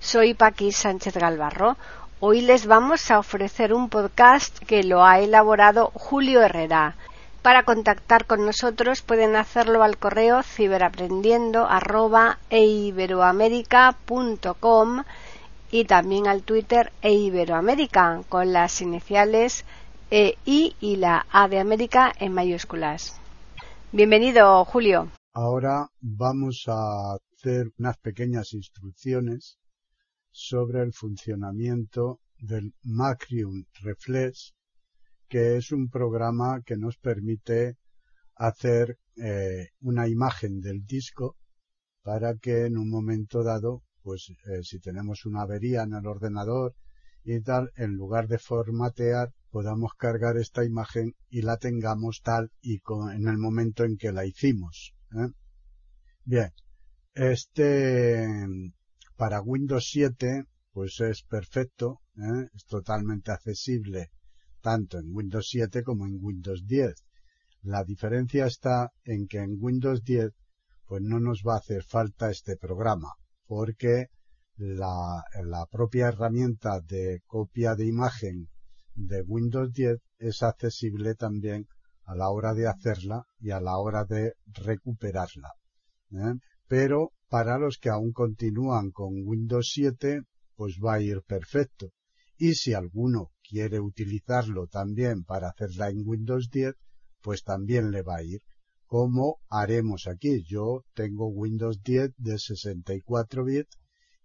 Soy Paqui Sánchez Galvarro. Hoy les vamos a ofrecer un podcast que lo ha elaborado Julio Herrera. Para contactar con nosotros pueden hacerlo al correo ciberaprendiendo@eiberoamerica.com y también al Twitter eiberoamerica con las iniciales e, I y la A de América en mayúsculas. Bienvenido, Julio. Ahora vamos a hacer unas pequeñas instrucciones sobre el funcionamiento del Macrium Reflex, que es un programa que nos permite hacer eh, una imagen del disco para que en un momento dado, pues eh, si tenemos una avería en el ordenador y tal, en lugar de formatear, podamos cargar esta imagen y la tengamos tal y con, en el momento en que la hicimos. ¿eh? Bien, este para Windows 7 pues es perfecto, ¿eh? es totalmente accesible tanto en Windows 7 como en Windows 10. La diferencia está en que en Windows 10 pues no nos va a hacer falta este programa porque la, propia herramienta de copia de imagen de Windows 10 es accesible también a la hora de hacerla y a la hora de recuperarla. ¿eh? Pero para los que aún continúan con Windows 7, pues va a ir perfecto. Y si alguno quiere utilizarlo también para hacerla en Windows 10, pues también le va a ir. Como haremos aquí. Yo tengo Windows 10 de 64 bits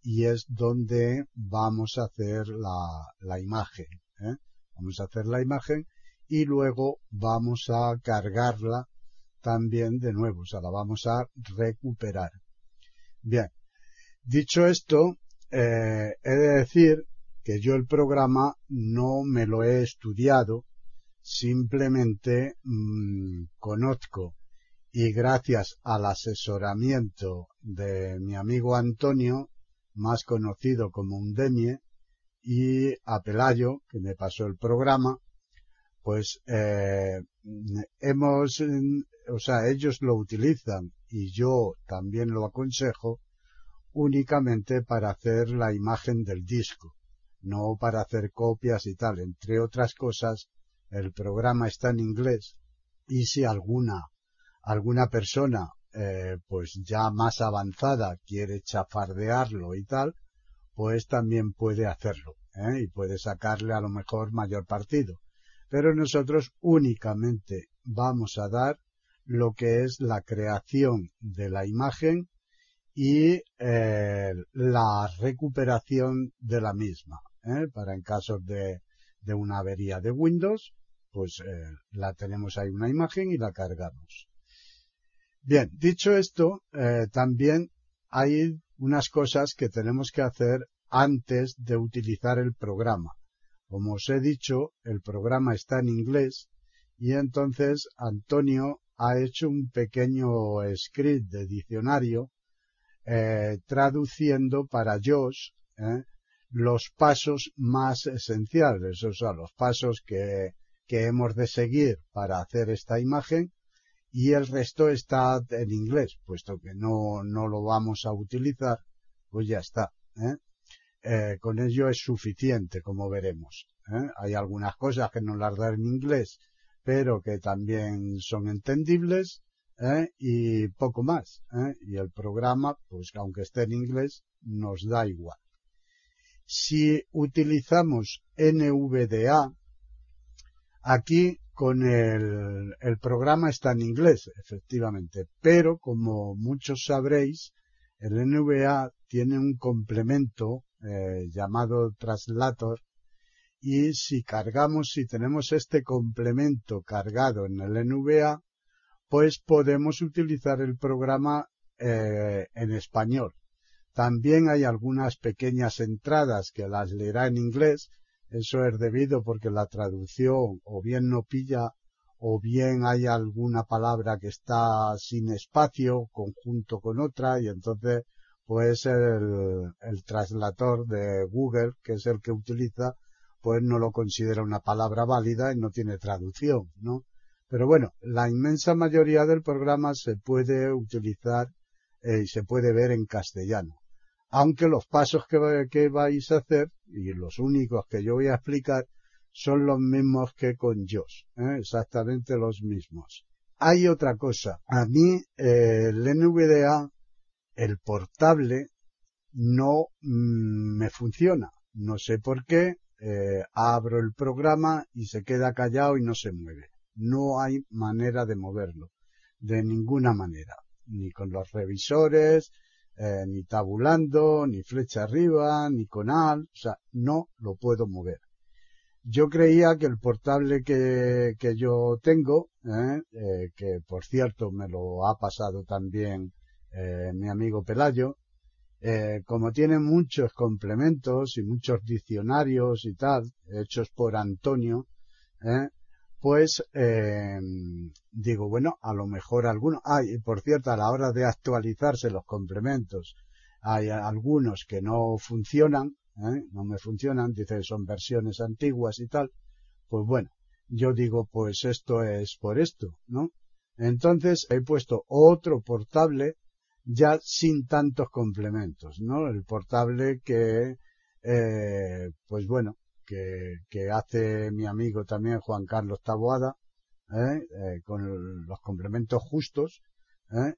y es donde vamos a hacer la, la imagen. ¿eh? Vamos a hacer la imagen y luego vamos a cargarla también de nuevo, o sea, la vamos a recuperar. Bien, dicho esto, eh, he de decir que yo el programa no me lo he estudiado, simplemente mmm, conozco y gracias al asesoramiento de mi amigo Antonio, más conocido como Undemie, y a Pelayo, que me pasó el programa, pues eh, hemos, o sea, ellos lo utilizan y yo también lo aconsejo únicamente para hacer la imagen del disco, no para hacer copias y tal. Entre otras cosas, el programa está en inglés y si alguna, alguna persona, eh, pues ya más avanzada quiere chafardearlo y tal, pues también puede hacerlo ¿eh? y puede sacarle a lo mejor mayor partido. Pero nosotros únicamente vamos a dar lo que es la creación de la imagen y eh, la recuperación de la misma. ¿eh? Para en caso de, de, una avería de Windows, pues eh, la tenemos ahí una imagen y la cargamos. Bien, dicho esto, también hay unas cosas que tenemos que hacer antes de utilizar el programa. Como os he dicho, el programa está en inglés y entonces Antonio ha hecho un pequeño script de diccionario eh, traduciendo para Josh eh, los pasos más esenciales, o sea, los pasos que, que hemos de seguir para hacer esta imagen y el resto está en inglés, puesto que no, no lo vamos a utilizar, pues ya está. ¿eh? Eh, con ello es suficiente, como veremos. Hay algunas cosas que nos las da en inglés, pero que también son entendibles ¿eh? y poco más. ¿eh? Y el programa, pues aunque esté en inglés, nos da igual. Si utilizamos NVDA, aquí con el, el programa está en inglés, efectivamente, pero como muchos sabréis, el NVA tiene un complemento eh, llamado translator y si cargamos, si tenemos este complemento cargado en el NVA, pues podemos utilizar el programa eh, en español. También hay algunas pequeñas entradas que las leerá en inglés. Eso es debido porque la traducción o bien no pilla o bien hay alguna palabra que está sin espacio conjunto con otra y entonces pues el, el traslator de Google, que es el que utiliza, pues no lo considera una palabra válida y no tiene traducción, ¿no? Pero bueno, la inmensa mayoría del programa se puede utilizar eh, y se puede ver en castellano. Aunque los pasos que, vais a hacer, y los únicos que yo voy a explicar, son los mismos que con JOS, ¿eh? exactamente los mismos. Hay otra cosa. A mí eh, el NVDA, el portable, no mm, me funciona. No sé por qué. Eh, abro el programa y se queda callado y no se mueve. No hay manera de moverlo. De ninguna manera. Ni con los revisores, eh, ni tabulando, ni flecha arriba, ni con al. O sea, no lo puedo mover. Yo creía que el portable que, que yo tengo, eh, eh, que por cierto me lo ha pasado también eh, mi amigo Pelayo, eh, como tiene muchos complementos y muchos diccionarios y tal, hechos por Antonio, eh, pues eh, digo, bueno, a lo mejor algunos, ah, y por cierto, a la hora de actualizarse los complementos, hay algunos que no funcionan, no me funcionan, dice son versiones antiguas y tal, pues bueno, yo digo pues esto es por esto, ¿no? Entonces he puesto otro portable ya sin tantos complementos, ¿no? El portable que, eh, pues bueno, que, que, hace mi amigo también Juan Carlos Taboada, ¿eh? Eh, con los complementos justos, ¿eh?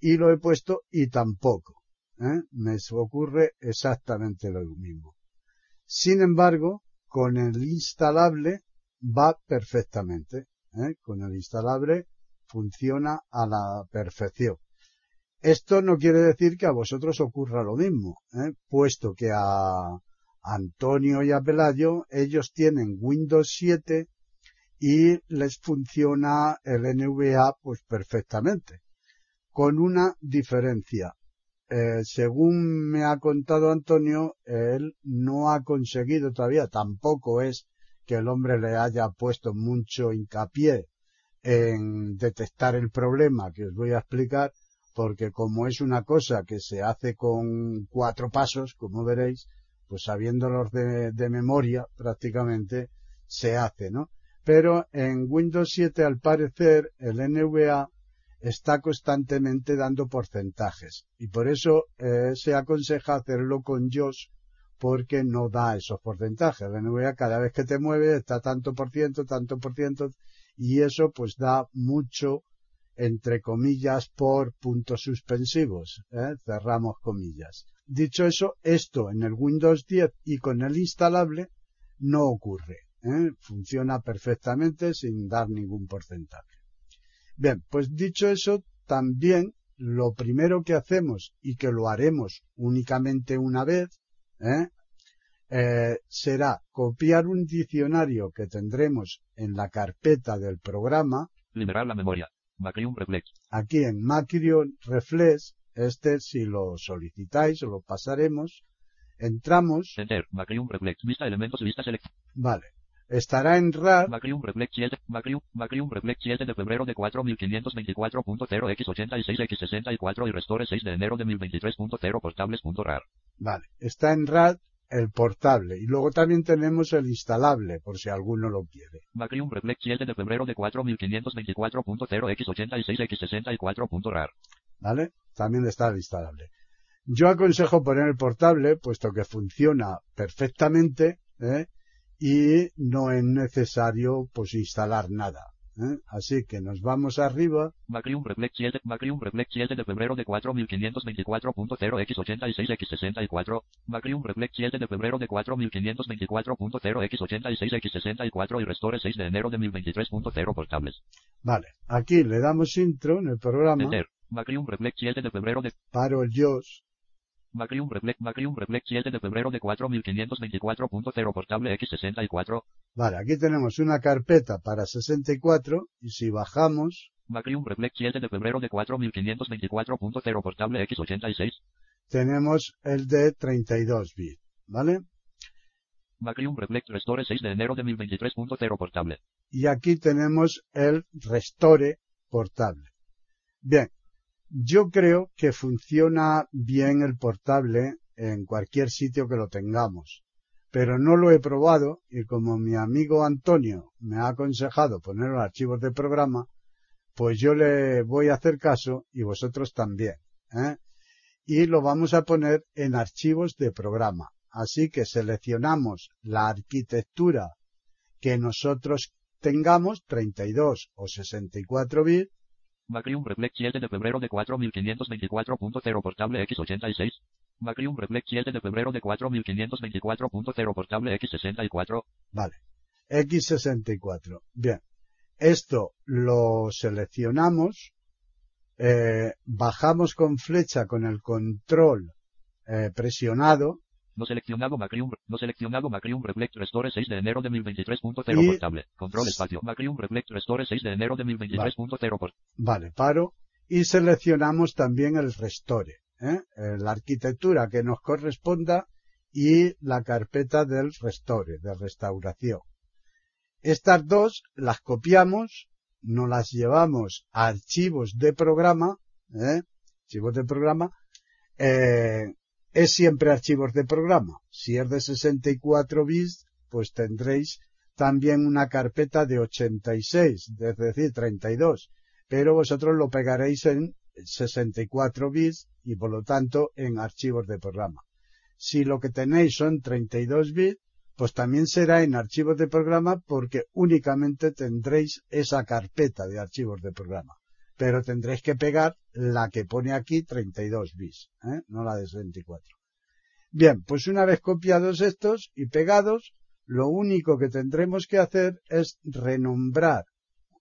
y lo he puesto y tampoco. ¿eh? me ocurre exactamente lo mismo. Sin embargo, con el instalable va perfectamente. Con el instalable funciona a la perfección. Esto no quiere decir que a vosotros ocurra lo mismo, ¿eh? puesto que a Antonio y a Pelayo ellos tienen Windows 7 y les funciona el NVA pues perfectamente. Con una diferencia. Eh, según me ha contado Antonio, él no ha conseguido todavía, tampoco es que el hombre le haya puesto mucho hincapié en detectar el problema que os voy a explicar, porque como es una cosa que se hace con cuatro pasos, como veréis, pues sabiéndolos de, memoria prácticamente se hace, ¿no? Pero en Windows 7 al parecer el NVA está constantemente dando porcentajes y por eso eh, se aconseja hacerlo con JOS porque no da esos porcentajes. La NVA cada vez que te mueve está tanto por ciento, tanto por ciento y eso pues da mucho entre comillas por puntos suspensivos. ¿eh? Cerramos comillas. Dicho eso, esto en el Windows 10 y con el instalable no ocurre. ¿eh? Funciona perfectamente sin dar ningún porcentaje. Bien, pues dicho eso, también lo primero que hacemos y que lo haremos únicamente una vez, ¿eh? Será copiar un diccionario que tendremos en la carpeta del programa. Liberar la memoria. Macrium Reflex. Aquí en Macrium Reflex, este si lo solicitáis o lo pasaremos, entramos. Enter, Macrium Reflex, vista elementos, vista select. Vale estará en RAR. Macrium Reflex 7, Macrium, Macrium Reflex 7 de febrero de 4524.0x86x64 y Restore 6 de enero de 1023.0 portables.rar. Vale, está en RAR el portable y luego también tenemos el instalable por si alguno lo quiere. Macrium Reflex 7 de febrero de 4524.0x86x64.rar. Vale, también está el instalable. Yo aconsejo poner el portable puesto que funciona perfectamente, ¿eh? y no es necesario pues instalar nada. ¿Eh? Así que nos vamos arriba. Macrium Reflex 7, Macrium Reflex 7 de febrero de 4524.0x86x64, Macrium Reflex 7 de febrero de 4524.0x86x64 y Restore 6 de enero de 1023.0 portables. Vale, aquí le damos intro en el programa. Enter. Macrium Reflex 7 de febrero de... Paro el JOS. Macrium Reflex, Macrium Reflex 7 de febrero de 4524.0 portable X64. Vale, aquí tenemos una carpeta para 64 y si bajamos. Macrium Reflex 7 de febrero de 4524.0 portable X86. tenemos el de 32 bits, ¿vale? Macrium Reflect Restore 6 de enero de 1023.0 portable. Y aquí tenemos el Restore portable. Bien, yo creo que funciona bien el portable en cualquier sitio que lo tengamos, pero no lo he probado y como mi amigo Antonio me ha aconsejado poner los archivos de programa, pues yo le voy a hacer caso y vosotros también. ¿eh? Y lo vamos a poner en archivos de programa. Así que seleccionamos la arquitectura que nosotros tengamos, 32 o 64 bits. Macrium Reflect 7 de febrero de 4524.0 portable X86. Macrium Reflect 7 de febrero de 4524.0 portable X64. Vale. X64. Bien. Esto lo seleccionamos, eh, bajamos con flecha con el control eh, presionado no seleccionado Macrium, no seleccionado Macrium Reflect Restore 6 de enero de 1023.0 portable. Control espacio. Macrium Reflect Restore 6 de enero de 1023.0 vale. vale, paro. Y seleccionamos también el Restore. ¿eh? la arquitectura que nos corresponda y la carpeta del Restore, de restauración. Estas dos las copiamos, nos las llevamos a archivos de programa, ¿eh? archivos de programa, eh, es siempre archivos de programa. Si es de 64 bits, pues tendréis también una carpeta de 86, es decir, 32. Pero vosotros lo pegaréis en 64 bits y por lo tanto en archivos de programa. Si lo que tenéis son 32 bits, pues también será en archivos de programa porque únicamente tendréis esa carpeta de archivos de programa pero tendréis que pegar la que pone aquí 32 bits, ¿eh? no la de 64. Bien, pues una vez copiados estos y pegados, lo único que tendremos que hacer es renombrar,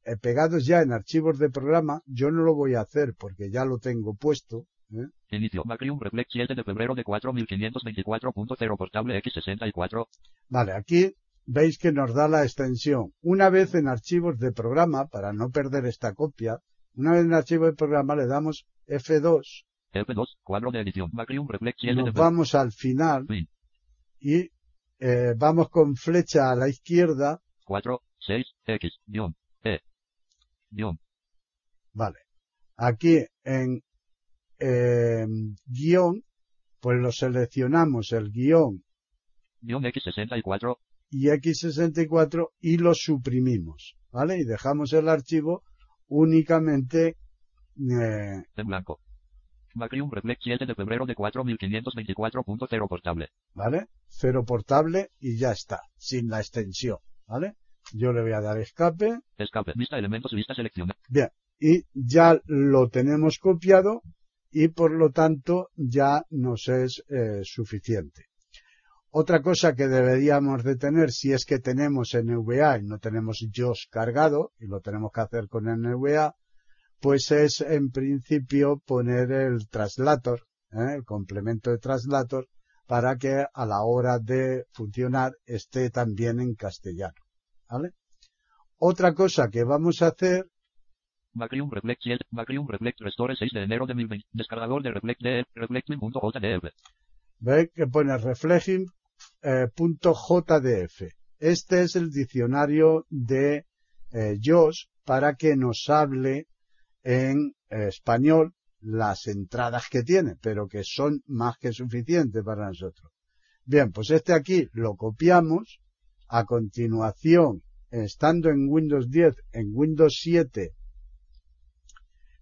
eh, pegados ya en archivos de programa, yo no lo voy a hacer porque ya lo tengo puesto. ¿eh? Inicio, Macrium Reflex 7 de febrero de 4524.0 portable X64. Vale, aquí veis que nos da la extensión. Una vez en archivos de programa, para no perder esta copia, una vez en archivo de programa le damos F2. F2, cuadro de edición. Macrium Reflex Nos vamos al final. Y eh, vamos con flecha a la izquierda. 4, 6, X, guion, E, guion. Vale. Aquí en eh, guion, pues lo seleccionamos el guion. Guión X64. Y X64 y lo suprimimos. ¿Vale? Y dejamos el archivo únicamente eh, en blanco. Macrium Reflex 7 de febrero de 4524.0 portable. ¿Vale? Cero portable y ya está, sin la extensión. ¿Vale? Yo le voy a dar escape. Escape, vista elementos, vista selección. Bien, y ya lo tenemos copiado y por lo tanto ya nos es eh, suficiente. Otra cosa que deberíamos de tener si es que tenemos NVA y no tenemos JOS cargado, y lo tenemos que hacer con NVA, pues es en principio poner el traslator, ¿eh? el complemento de traslator, para que a la hora de funcionar esté también en castellano. ¿Vale? Otra cosa que vamos a hacer Macrium Reflect 7, Macrium Reflect Restore 6 de enero de 2020, descargador de Reflect de reflecting.jdf. Ve que pone reflecting eh, .jdf. Este es el diccionario de eh, JOS para que nos hable en español las entradas que tiene, pero que son más que suficientes para nosotros. Bien, pues este aquí lo copiamos. A continuación, estando en Windows 10, en Windows 7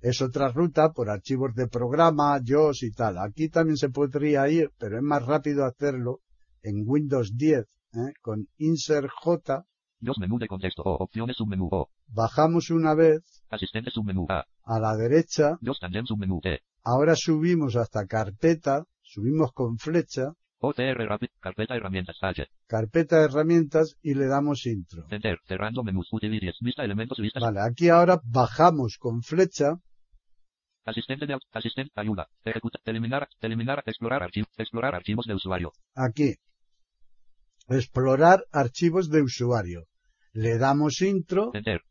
es otra ruta por archivos de programa, JOS y tal. Aquí también se podría ir, pero es más rápido hacerlo en Windows 10 ¿eh? con Insert J. Dos menú de contexto o opciones submenú O. Bajamos una vez. Asistente submenú A. A la derecha. Dos tandem submenú E. Ahora subimos hasta carpeta. Subimos con flecha. OTR carpeta herramientas H. Carpeta herramientas y le damos intro. Enter, cerrando menús, utilities, vista elementos, vistas. Vale, aquí ahora bajamos con flecha. Asistente de asistente, ayuda, ejecuta, eliminar, eliminar, explorar archivos, explorar archivos de usuario. Aquí, explorar archivos de usuario. Le damos intro. Enter.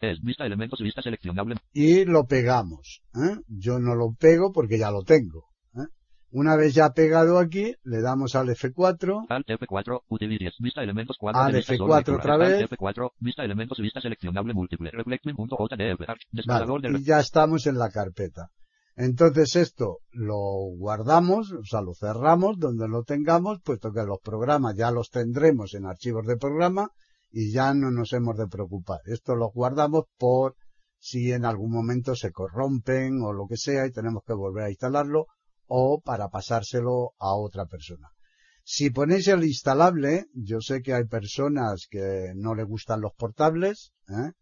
Es vista elementos vista seleccionable. Y lo pegamos. ¿eh? Yo no lo pego porque ya lo tengo. ¿eh? Una vez ya pegado aquí, le damos al F4. Alt F4, utilities, vista elementos cuadro Al de vista F4 solo lectura. otra vez. F4, vista elementos, vista seleccionable múltiple. Reflecting.jdf, Vale, y ya estamos en la carpeta. Entonces esto lo guardamos, o sea, lo cerramos donde lo tengamos, puesto que los programas ya los tendremos en archivos de programa y ya no nos hemos de preocupar. Esto lo guardamos por si en algún momento se corrompen o lo que sea y tenemos que volver a instalarlo o para pasárselo a otra persona. Si ponéis el instalable, yo sé que hay personas que no le gustan los portables, ¿eh?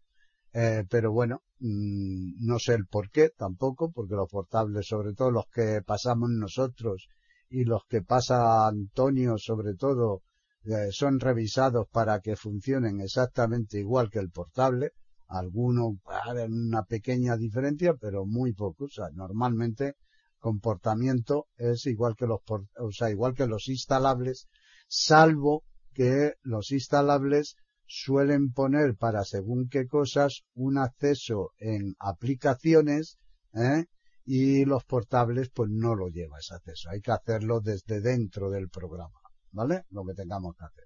Eh, pero bueno, mm, no sé el por qué tampoco, porque los portables, sobre todo los que pasamos nosotros y los que pasa Antonio, sobre todo, eh, son revisados para que funcionen exactamente igual que el portable. Algunos en una pequeña diferencia, pero muy poco. O sea, normalmente comportamiento es igual que los, o sea, igual que los instalables, salvo que los instalables suelen poner para según qué cosas un acceso en aplicaciones ¿eh? y los portables pues no lo lleva ese acceso. Hay que hacerlo desde dentro del programa, ¿vale? Lo que tengamos que hacer.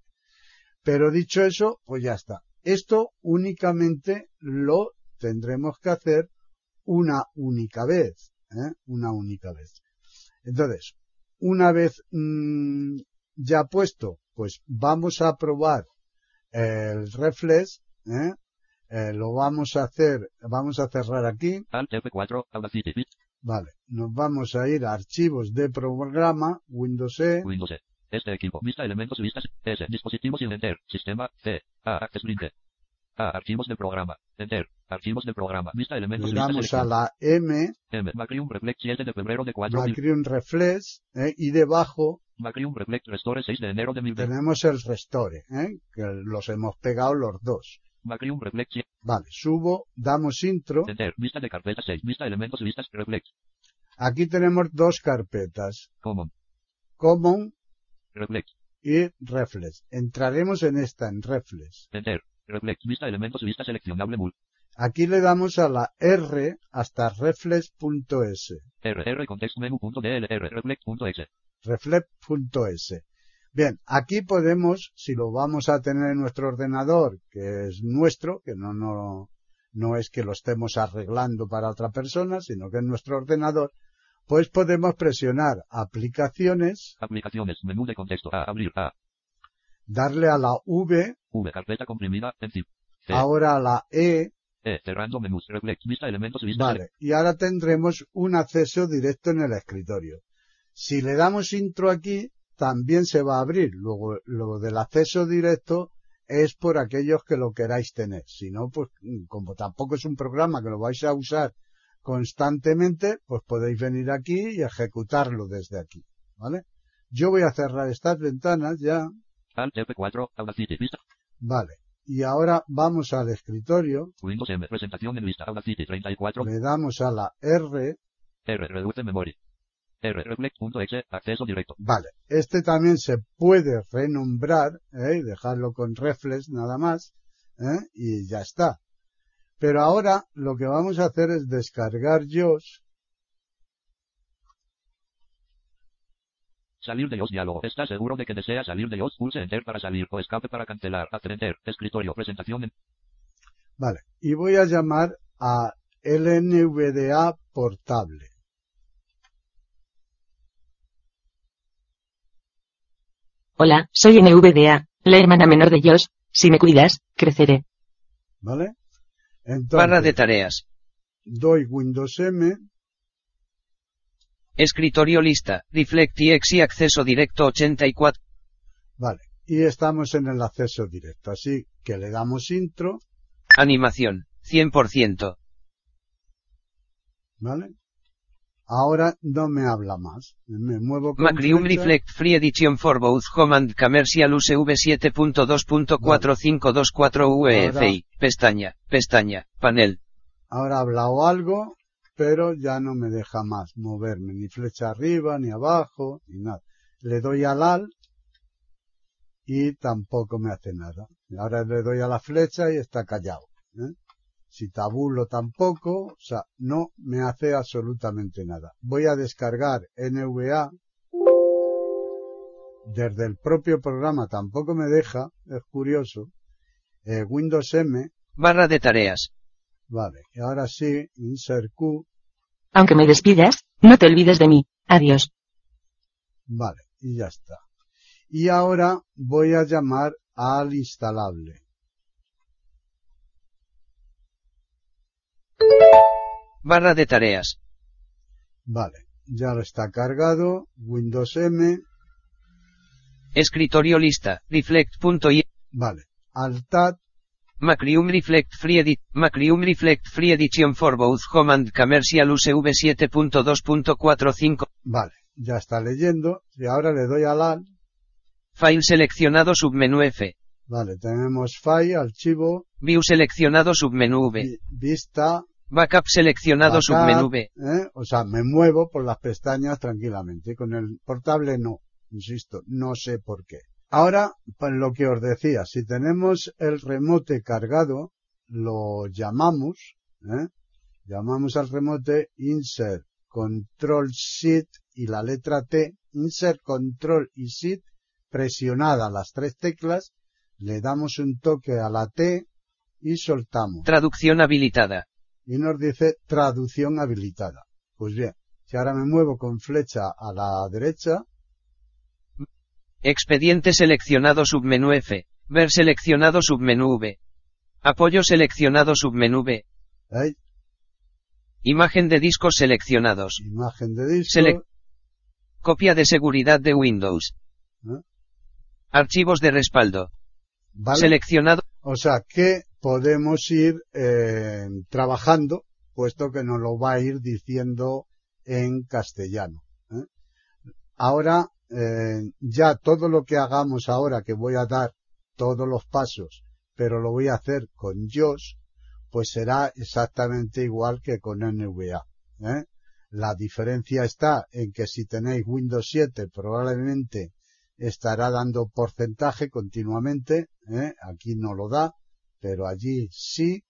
Pero dicho eso, pues ya está. Esto únicamente lo tendremos que hacer una única vez, ¿eh? Una única vez. Entonces, una vez mm, ya puesto, pues vamos a probar el reflex, ¿eh? Eh, lo vamos a hacer, vamos a cerrar aquí, Alt F4, Audacity, bit, vale, nos vamos a ir a archivos de programa, Windows E, Windows E. Este equipo, vista elementos, vistas, S, dispositivos y enter, sistema, C, A, Access Link. A, archivos de programa, enter, archivos de programa, vista elementos, le vista damos a la M, M, Macrium Reflect 7 de febrero de 4000. Macrium Reflex, ¿eh? y debajo Macrium Reflect Restore 6 de enero de 1020. tenemos el Restore, ¿eh? que los hemos pegado los dos. Macrium Reflect 7, Vale, subo, damos intro, enter, vista de carpeta 6, vista elementos, vistas, Reflect, aquí tenemos dos carpetas, Common, Common Reflect, y Reflex. Entraremos en esta, en Reflex. enter, Reflect, vista elementos, vista seleccionable mul, Aquí le damos a la R hasta reflex.s, R, R, menu.dlr, reflect.exe. reflex.s. Bien, aquí podemos, si lo vamos a tener en nuestro ordenador, que es nuestro, que no, no, no es que lo estemos arreglando para otra persona, sino que es nuestro ordenador, pues podemos presionar aplicaciones, Aplicaciones, menú de contexto, A, abrir, A, darle a la V, V, carpeta comprimida, C, ahora a la E, E, cerrando menús, vista elementos, vista Vale, y ahora tendremos un acceso directo en el escritorio. Si le damos intro aquí, también se va a abrir. Luego, lo del acceso directo es por aquellos que lo queráis tener. Si no, pues como tampoco es un programa que lo vais a usar constantemente, pues podéis venir aquí y ejecutarlo desde aquí. ¿Vale? Yo voy a cerrar estas ventanas ya. Alt F4, Audacity, vista, Vale. Y ahora vamos al escritorio, Windows M, presentación en lista, Audacity 34, le damos a la R, R, reduce memoria. R, reflect.exe, acceso directo. Vale, este también se puede renombrar, ¿eh? y dejarlo con reflex nada más, ¿eh? y ya está. Pero ahora lo que vamos a hacer es descargar JOS, Salir de los diálogo. ¿Está seguro de que desea salir de los? Pulse Enter para salir o escape para cancelar. Hacer Enter. Escritorio. Presentación en vale, y voy a llamar a LNVDA portable. Hola, soy NVDA, la hermana menor de Josh. Si me cuidas, creceré. ¿Vale? Barra de Entonces, tareas. doy Windows M, Escritorio lista. Reflect y acceso directo 84. vale, y estamos en el acceso directo, así que le damos intro, Animación. 100%. ¿vale? Ahora no me habla más, me muevo con Macrium. Reflect Free Edition for both Home and Commercial USV 7.2.4524 UEFI. Pestaña. Pestaña. Panel. Ahora ha hablado algo, pero ya no me deja más moverme, ni flecha arriba, ni abajo, ni nada. Le doy al AL y tampoco me hace nada. Ahora le doy a la flecha y está callado. ¿eh? Si tabulo tampoco, o sea, no me hace absolutamente nada. Voy a descargar NVA, desde el propio programa tampoco me deja, es curioso, eh, Windows M, Barra de tareas. vale, y ahora sí, Insert Q, Aunque me despidas, no te olvides de mí. Adiós. vale, y ya está. Y ahora voy a llamar al instalable. Barra de tareas. Vale, ya lo está cargado, Windows M, Escritorio lista. Reflect.i. vale, Alt-Tab, Macrium Reflect Free Edit. Macrium Reflect Free Edition for both Home and Commercial USV 7.2.45. vale, ya está leyendo, y ahora le doy al Alt, File seleccionado submenú F. vale, tenemos File, archivo, View seleccionado submenú V. vi- vista, Backup seleccionado Backup, submenú V. ¿eh? O sea, me muevo por las pestañas tranquilamente. Con el portable no, insisto, no sé por qué. Ahora, pues lo que os decía, si tenemos el remote cargado, lo llamamos, ¿eh? llamamos al remote insert control shift y la letra T, insert control y shift, presionada las tres teclas, le damos un toque a la T y soltamos Traducción habilitada. Y nos dice traducción habilitada. Pues bien, si ahora me muevo con flecha a la derecha, Expediente seleccionado submenú F. Ver seleccionado submenú V. Apoyo seleccionado submenú V. ¿eh? Imagen de discos seleccionados. imagen de disco, Selec- Copia de seguridad de Windows. ¿eh? Archivos de respaldo. ¿vale? Seleccionado. O sea que podemos ir eh, trabajando, puesto que nos lo va a ir diciendo en castellano. ¿eh? Ahora, eh, ya todo lo que hagamos ahora, que voy a dar todos los pasos, pero lo voy a hacer con JOS, pues será exactamente igual que con NVA. La diferencia está en que si tenéis Windows 7 probablemente estará dando porcentaje continuamente, ¿eh? aquí no lo da, pero allí sí,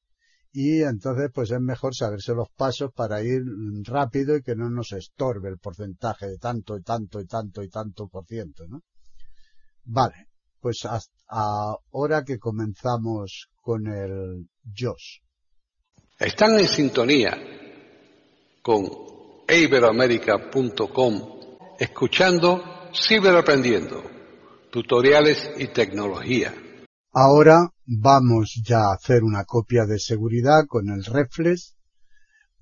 y entonces pues es mejor saberse los pasos para ir rápido y que no nos estorbe el porcentaje de tanto y tanto y tanto y tanto por ciento. Vale, pues hasta ahora que comenzamos con el JOS. Están en sintonía con iberoamerica.com escuchando Ciberaprendiendo, tutoriales y tecnología. Ahora vamos ya a hacer una copia de seguridad con el Reflex.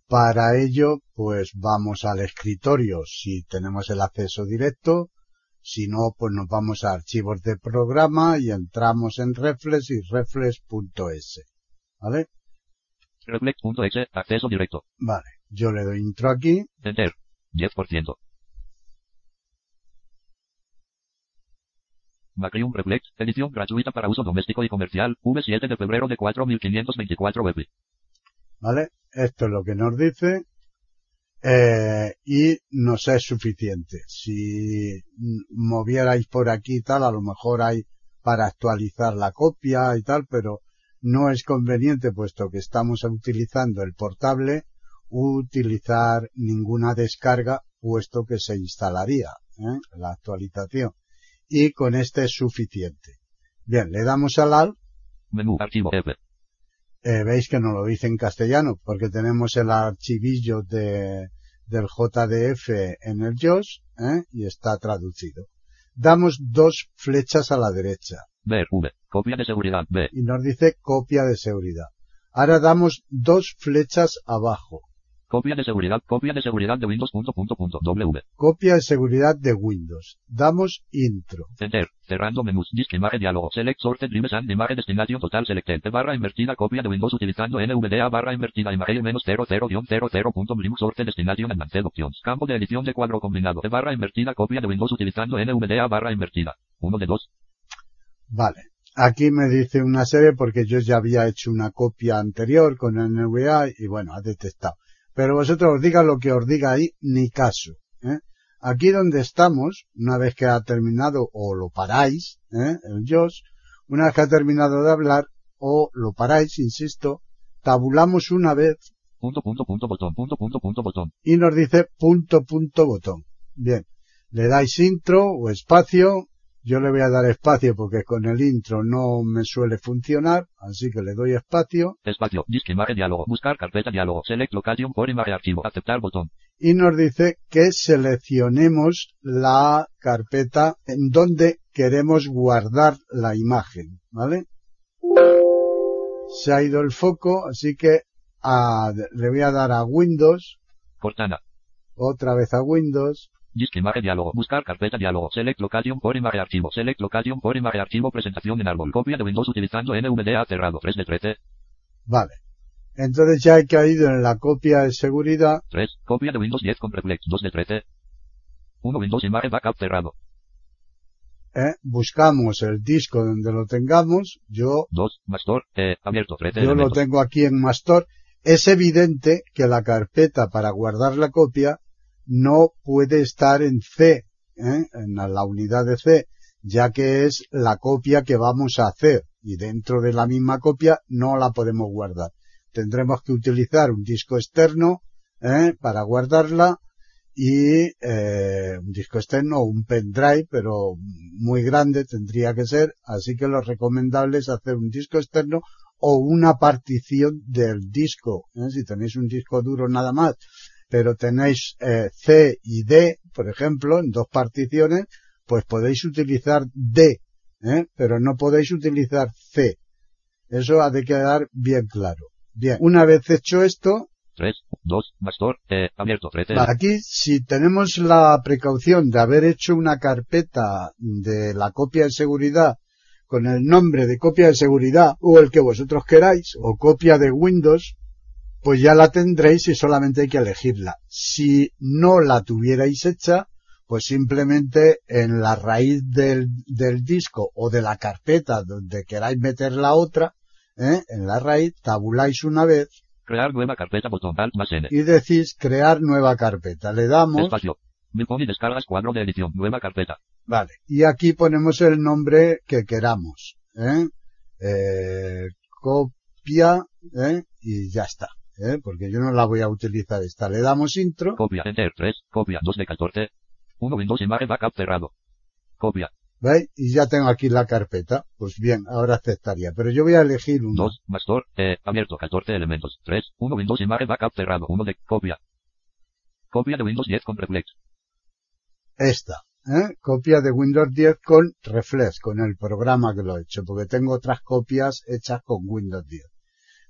Para ello, pues vamos al escritorio si tenemos el acceso directo. Si no, pues nos vamos a archivos de programa y entramos en Reflex y reflex.es. ¿Vale? Reflex.exe, acceso directo. Vale. Yo le doy intro aquí. Enter. 10%. Macrium Reflex, edición gratuita para uso doméstico y comercial, V7 de febrero de 4524 web. ¿Vale? Esto es lo que nos dice. Eh, y nos es suficiente. Si movierais por aquí y tal, a lo mejor hay para actualizar la copia y tal, pero no es conveniente puesto que estamos utilizando el portable utilizar ninguna descarga puesto que se instalaría ¿eh? la actualización y con este es suficiente. Bien, le damos al AL Menú, archivo F. eh, veis que no lo dice en castellano porque tenemos el archivillo de, del JDF en el JOS ¿eh? y está traducido. Damos dos flechas a la derecha V. Copia de seguridad, B. y nos dice copia de seguridad. Ahora damos dos flechas abajo. Copia de seguridad, copia de seguridad de Windows. Punto, punto, punto, w. Copia de seguridad de Windows. Damos intro. Enter. Cerrando menús. Disk imagen diálogo. Select sorted drives and imagen destinación total selected. Barra invertida copia de Windows utilizando NVDA barra invertida imagen menos 00-00 punto sorted destinación advanced options. Campo de edición de cuadro combinado. Barra invertida copia de Windows utilizando NVDA barra invertida. Uno de dos. Vale. Aquí me dice una serie porque yo ya había hecho una copia anterior con NVA y bueno, ha detectado. Pero vosotros os diga lo que os diga ahí, ni caso. ¿eh? Aquí donde estamos, una vez que ha terminado o lo paráis, ¿eh? el JOS, una vez que ha terminado de hablar o lo paráis, insisto, tabulamos una vez Punto, punto, punto, botón. Punto, punto, punto, botón. y nos dice punto, punto, botón. Bien, le dais intro o espacio Yo le voy a dar espacio porque con el intro no me suele funcionar, así que le doy espacio. Espacio. Imagen diálogo. Buscar carpeta diálogo. Select location por imagen archivo. Aceptar botón. Y nos dice que seleccionemos la carpeta en donde queremos guardar la imagen, ¿vale? Se ha ido el foco, así que a- le voy a dar a Windows, Cortana. otra vez a Windows, Disc imagen diálogo. Buscar carpeta diálogo. Select location por imagen archivo. Select location por imagen archivo. Presentación en árbol. Copia de Windows utilizando NVDA cerrado. 3 de 13. vale. Entonces ya he caído en la copia de seguridad 3. Copia de Windows 10 con reflex. 2 de 13. 1 Windows imagen backup cerrado. ¿eh? buscamos el disco donde lo tengamos, yo, 2. Mastor. Eh, abierto. 13 yo lo tengo aquí en Mastor, es evidente que la carpeta para guardar la copia no puede estar en C, ¿eh? en la unidad de C, ya que es la copia que vamos a hacer y dentro de la misma copia no la podemos guardar. Tendremos que utilizar un disco externo ¿eh? para guardarla y eh, un disco externo o un pendrive, pero muy grande tendría que ser, así que lo recomendable es hacer un disco externo o una partición del disco. ¿eh? Si tenéis un disco duro nada más, pero tenéis eh, C y D, por ejemplo, en dos particiones, pues podéis utilizar D, ¿eh? pero no podéis utilizar C. Eso ha de quedar bien claro. Bien, una vez hecho esto, 3. 2. Mastor. Eh, abierto. 13. Vale, Aquí, si tenemos la precaución de haber hecho una carpeta de la copia de seguridad con el nombre de copia de seguridad o el que vosotros queráis o copia de Windows, pues ya la tendréis y solamente hay que elegirla. Si no la tuvierais hecha, pues simplemente en la raíz del, del disco o de la carpeta donde queráis meter la otra, ¿eh? en la raíz, tabuláis una vez Crear nueva carpeta. Botón. Alt más N. y decís crear nueva carpeta. Le damos Espacio. Y descargas cuadro de edición. Nueva carpeta. Vale. Y aquí ponemos el nombre que queramos. ¿eh? Eh, copia, ¿eh? y ya está. ¿Eh? Porque yo no la voy a utilizar esta. Le damos intro. Copia. Enter. 3. Copia. 2 de 14. 1 Windows imagen backup cerrado. Copia. ¿Veis? Y ya tengo aquí la carpeta. Pues bien, ahora aceptaría. Pero yo voy a elegir una. 2. Mastor. Eh, abierto. 14 elementos. 3. 1 Windows imagen backup cerrado. 1 de copia. Copia de Windows 10 con reflex. Esta. ¿eh? Copia de Windows 10 con Reflex, con el programa que lo he hecho. Porque tengo otras copias hechas con Windows 10.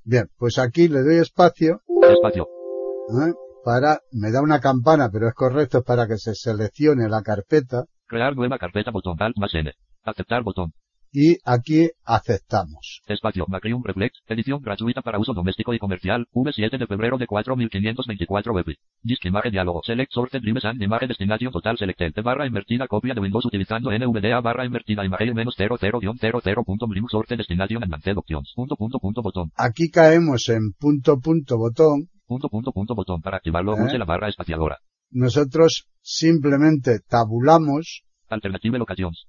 Bien, pues aquí le doy espacio. Espacio. ¿eh? Para, me da una campana, pero es correcto, es para que se seleccione la carpeta. Crear nueva carpeta. Botón. Alt más N. Aceptar botón. Y aquí aceptamos. Espacio. Macrium Reflex. Edición gratuita para uso doméstico y comercial. V7 de febrero de 4524 web. Disc imagen diálogo. Select sorted drives and imagen destination total selected barra invertida copia de Windows utilizando NVDA barra invertida imagen menos 00-00 punto Linux sorted destination advanced options. Punto punto punto botón. Aquí caemos en punto punto botón. Punto punto punto botón. Para activarlo ¿Eh? use la barra espaciadora. Nosotros simplemente tabulamos Alternative locations.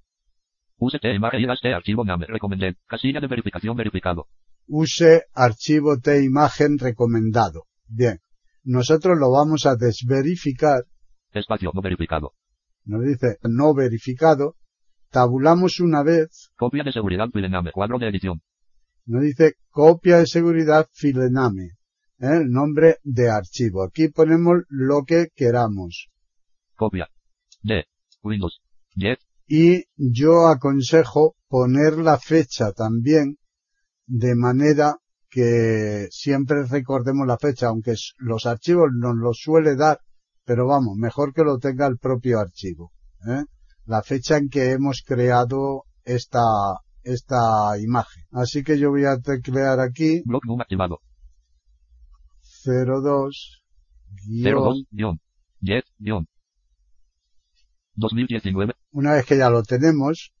Use T imagen y este archivo name. Recomended. Casilla de verificación verificado. use archivo T imagen recomendado. Bien. Nosotros lo vamos a desverificar. Espacio no verificado. Nos dice no verificado. Tabulamos una vez. Copia de seguridad Pilename. Cuadro de edición. Nos dice copia de seguridad filename. ¿eh? El nombre de archivo. Aquí ponemos lo que queramos. Copia. De. Windows. 10. Y yo aconsejo poner la fecha también de manera que siempre recordemos la fecha, aunque los archivos nos lo suele dar, pero vamos, mejor que lo tenga el propio archivo. ¿eh? La fecha en que hemos creado esta, esta imagen. Así que yo voy a teclear aquí Block Boom activado. 02 02, guion. 10, guion. 2019, Una vez que ya lo tenemos,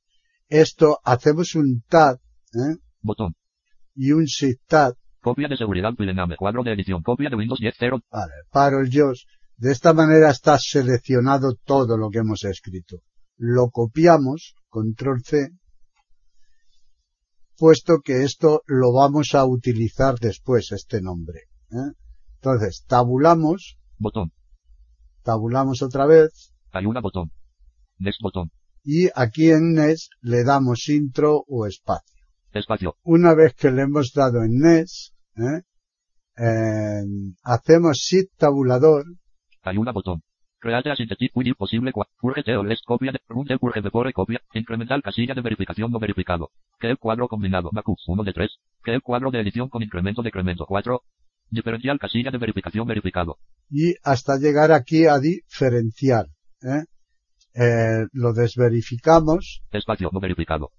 esto hacemos un tab ¿eh? botón. y un shift tab Copia de seguridad Pilename. Cuadro de edición. Copia de Windows 10 0. Vale, paro el JOS. De esta manera está seleccionado todo lo que hemos escrito. Lo copiamos, control C, puesto que esto lo vamos a utilizar después, este nombre. ¿eh? Entonces, tabulamos, Botón. tabulamos otra vez, Ayuda botón. Next botón. Y aquí en NES le damos intro o espacio. Espacio. Una vez que le hemos dado en NES, ¿eh? Eh, hacemos shift tabulador Hay una botón. Create a synthetic widget posible Purge o list copia de run de purge before copia. Incremental casilla de verificación no verificado. Que el cuadro combinado. Macus 1 de 3. Que el cuadro de edición con incremento decremento 4. Diferencial casilla de verificación verificado. y hasta llegar aquí a diferencial. ¿eh? Eh, lo desverificamos Espacio no verificado.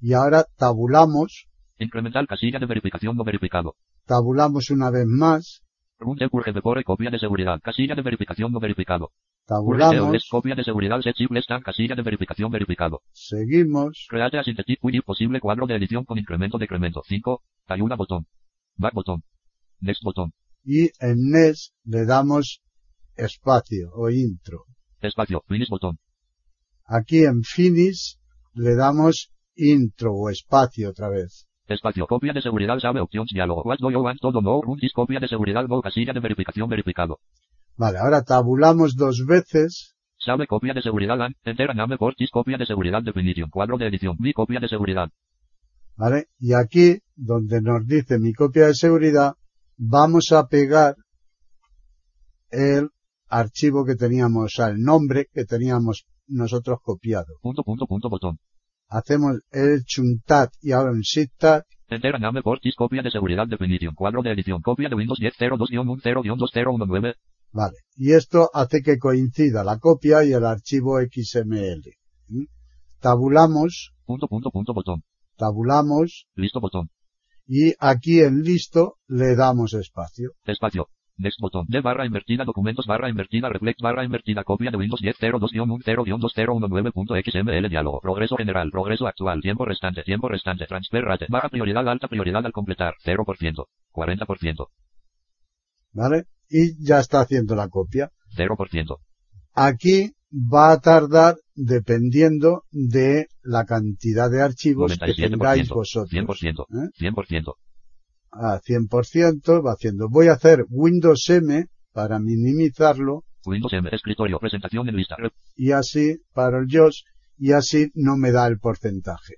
y ahora tabulamos, Incremental casilla de verificación no verificado. tabulamos una vez más, Run de copia de seguridad. Casilla de verificación no verificado. Tabulamos, list copia de seguridad sensible están casilla de verificación verificado. seguimos, Create a synthetic widget posible cuadro de edición con incremento decremento 5. Hay una botón. Back botón. Next botón. y en NES le damos espacio o intro. Espacio. Finish botón. Aquí en Finish le damos intro o espacio otra vez. Espacio. Copia de seguridad sabe opciones diálogo. What do you want todo no run this copia de seguridad no casilla de verificación verificado. Vale, ahora tabulamos dos veces, Sabe copia de seguridad and enter name por this copia de seguridad definition. Cuadro de edición. Mi copia de seguridad. ¿vale? Y aquí, donde nos dice mi copia de seguridad, vamos a pegar el archivo que teníamos, el nombre que teníamos nosotros copiado. Punto punto punto botón. Hacemos el chuntat y ahora un shift tab, Enter name por this copia de seguridad definition. Cuadro de edición. Copia de Windows 10 02-10-2019. vale. Y esto hace que coincida la copia y el archivo XML. ¿Mm? Tabulamos, Punto punto punto botón. tabulamos, Listo botón. y aquí en listo le damos espacio. Espacio. Next botón. De barra invertida documentos barra invertida reflex barra invertida copia de Windows 10 02-10-2019.xml diálogo. Progreso general. Progreso actual. Tiempo restante. Tiempo restante. Transfer rate. Baja prioridad. Alta prioridad al completar. 0%. 40%. ¿Vale? Y ya está haciendo la copia. 0%. Aquí va a tardar dependiendo de la cantidad de archivos que tengáis 97%. vosotros. 100%. ¿eh? 100%. A 100% va haciendo. Voy a hacer Windows M para minimizarlo Windows M. Escritorio. Presentación en lista. Y así para el JOS y así no me da el porcentaje.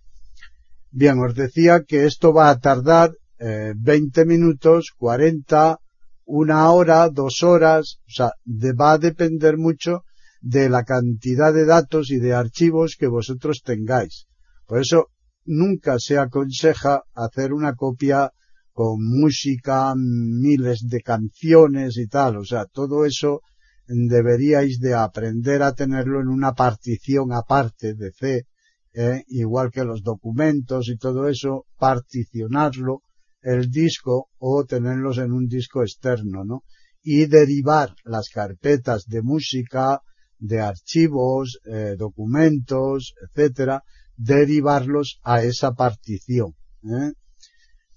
Bien, os decía que esto va a tardar eh, 20 minutos, 40, una hora, dos horas, o sea, de- va a depender mucho de la cantidad de datos y de archivos que vosotros tengáis. Por eso nunca se aconseja hacer una copia con música, miles de canciones y tal, o sea, todo eso deberíais de aprender a tenerlo en una partición aparte de C, ¿eh? igual que los documentos y todo eso, particionarlo el disco o tenerlos en un disco externo, ¿no? Y derivar las carpetas de música, de archivos, eh, documentos, etcétera, derivarlos a esa partición, ¿eh?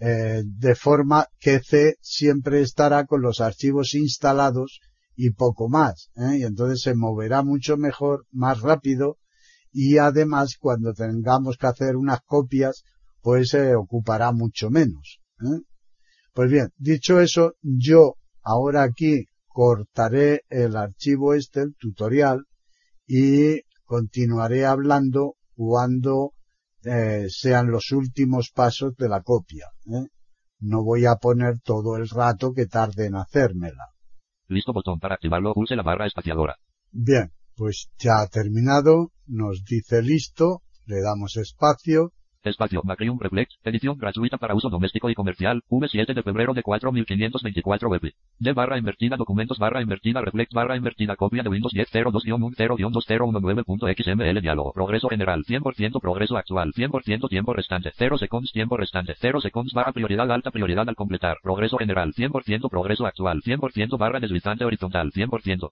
Eh, de forma que C siempre estará con los archivos instalados y poco más, ¿eh? y entonces se moverá mucho mejor, más rápido, y además cuando tengamos que hacer unas copias, pues se ocupará mucho menos. ¿eh? Pues bien, dicho eso, yo ahora aquí cortaré el archivo este, el tutorial, y continuaré hablando cuando eh, sean los últimos pasos de la copia. ¿eh? No voy a poner todo el rato que tarde en hacérmela. Listo botón. Para activarlo pulse la barra espaciadora. Bien, pues ya ha terminado, nos dice listo, le damos espacio, Espacio. Macrium Reflex. Edición gratuita para uso doméstico y comercial. V7 de febrero de 4524 web. De barra invertida documentos barra invertida reflex barra invertida copia de Windows 10 02-10-2019.xml diálogo. Progreso general. 100% progreso actual. 100% tiempo restante. 0 seconds tiempo restante. 0 seconds barra prioridad alta prioridad al completar. Progreso general. 100% progreso actual. 100% barra deslizante horizontal. 100%.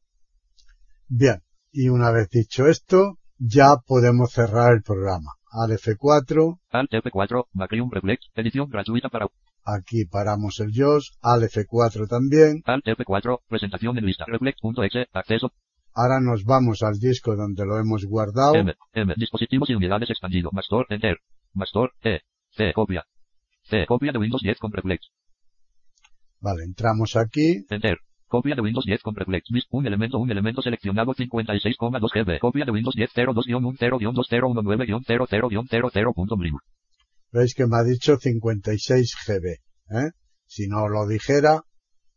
Bien, y una vez dicho esto, ya podemos cerrar el programa. Al F4, Alt F4. Macrium Reflex. Edición gratuita para aquí paramos el JOS, al F4 también, Alt F4. Presentación en lista. Reflex.exe. Acceso. ahora nos vamos al disco donde lo hemos guardado, M. M. Dispositivos y unidades expandido. Mastor. Enter. Mastor. E. C. Copia. C. Copia de Windows 10 con Reflex. vale, entramos aquí, Enter. Copia de Windows 10 con Reflex. Mis- Un elemento, un elemento seleccionado 56,2 GB. Copia de Windows 10 02-10-20-2000.00-00.blim. Veis que me ha dicho 56 GB. ¿eh? Si no lo dijera,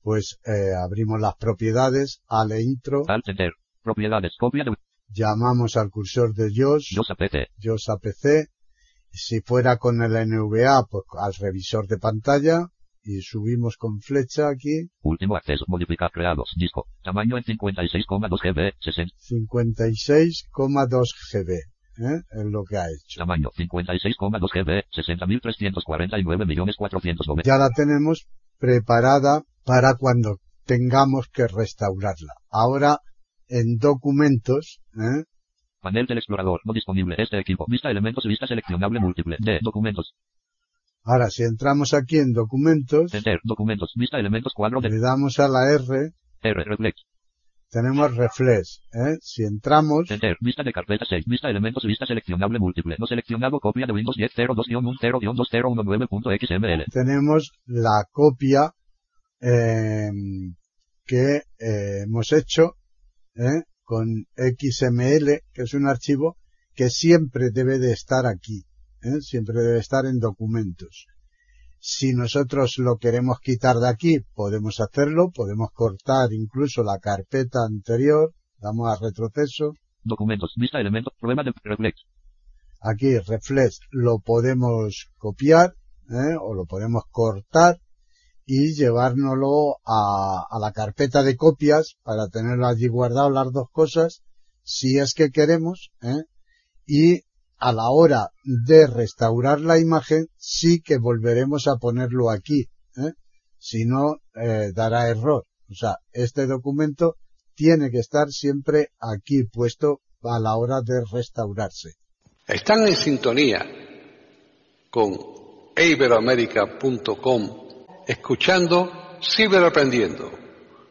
pues eh, abrimos las propiedades, ale intro, Alt Enter. Propiedades. Copia de llamamos al cursor de JOS, Windows APT. JOS APC. Si fuera con el NVA, pues al revisor de pantalla y subimos con flecha aquí Último acceso. Modificar creados. Disco. Tamaño en 56,2 GB. 60. 56,2 GB. ¿eh? Es lo que ha hecho. Tamaño 56,2 GB. 60.349.490. Ya la tenemos preparada para cuando tengamos que restaurarla. Ahora en documentos, ¿eh? Panel del explorador. No disponible. Este equipo. Vista elementos. Vista seleccionable múltiple. De documentos. Ahora si entramos aquí en documentos, Enter. Documentos. Vista elementos cuadro de le damos a la R, R. Reflex. tenemos reflex, ¿eh? Si entramos, Enter. Vista de carpeta 6. Vista elementos. Vista seleccionable múltiple. No seleccionado. Copia de Windows 10 02-10-2019.xml. tenemos la copia eh, que eh, hemos hecho ¿eh? con XML, que es un archivo que siempre debe de estar aquí, ¿eh? siempre debe estar en documentos. Si nosotros lo queremos quitar de aquí, podemos hacerlo, podemos cortar incluso la carpeta anterior, damos a retroceso, Documentos. Vista elementos. Prueba de reflex. aquí reflex lo podemos copiar ¿eh? o lo podemos cortar y llevárnoslo a, a la carpeta de copias para tenerlo allí guardado las dos cosas si es que queremos ¿eh? y a la hora de restaurar la imagen sí que volveremos a ponerlo aquí ¿eh? si no eh, dará error o sea este documento tiene que estar siempre aquí puesto a la hora de restaurarse Están en sintonía con iberoamerica.com escuchando Ciberaprendiendo,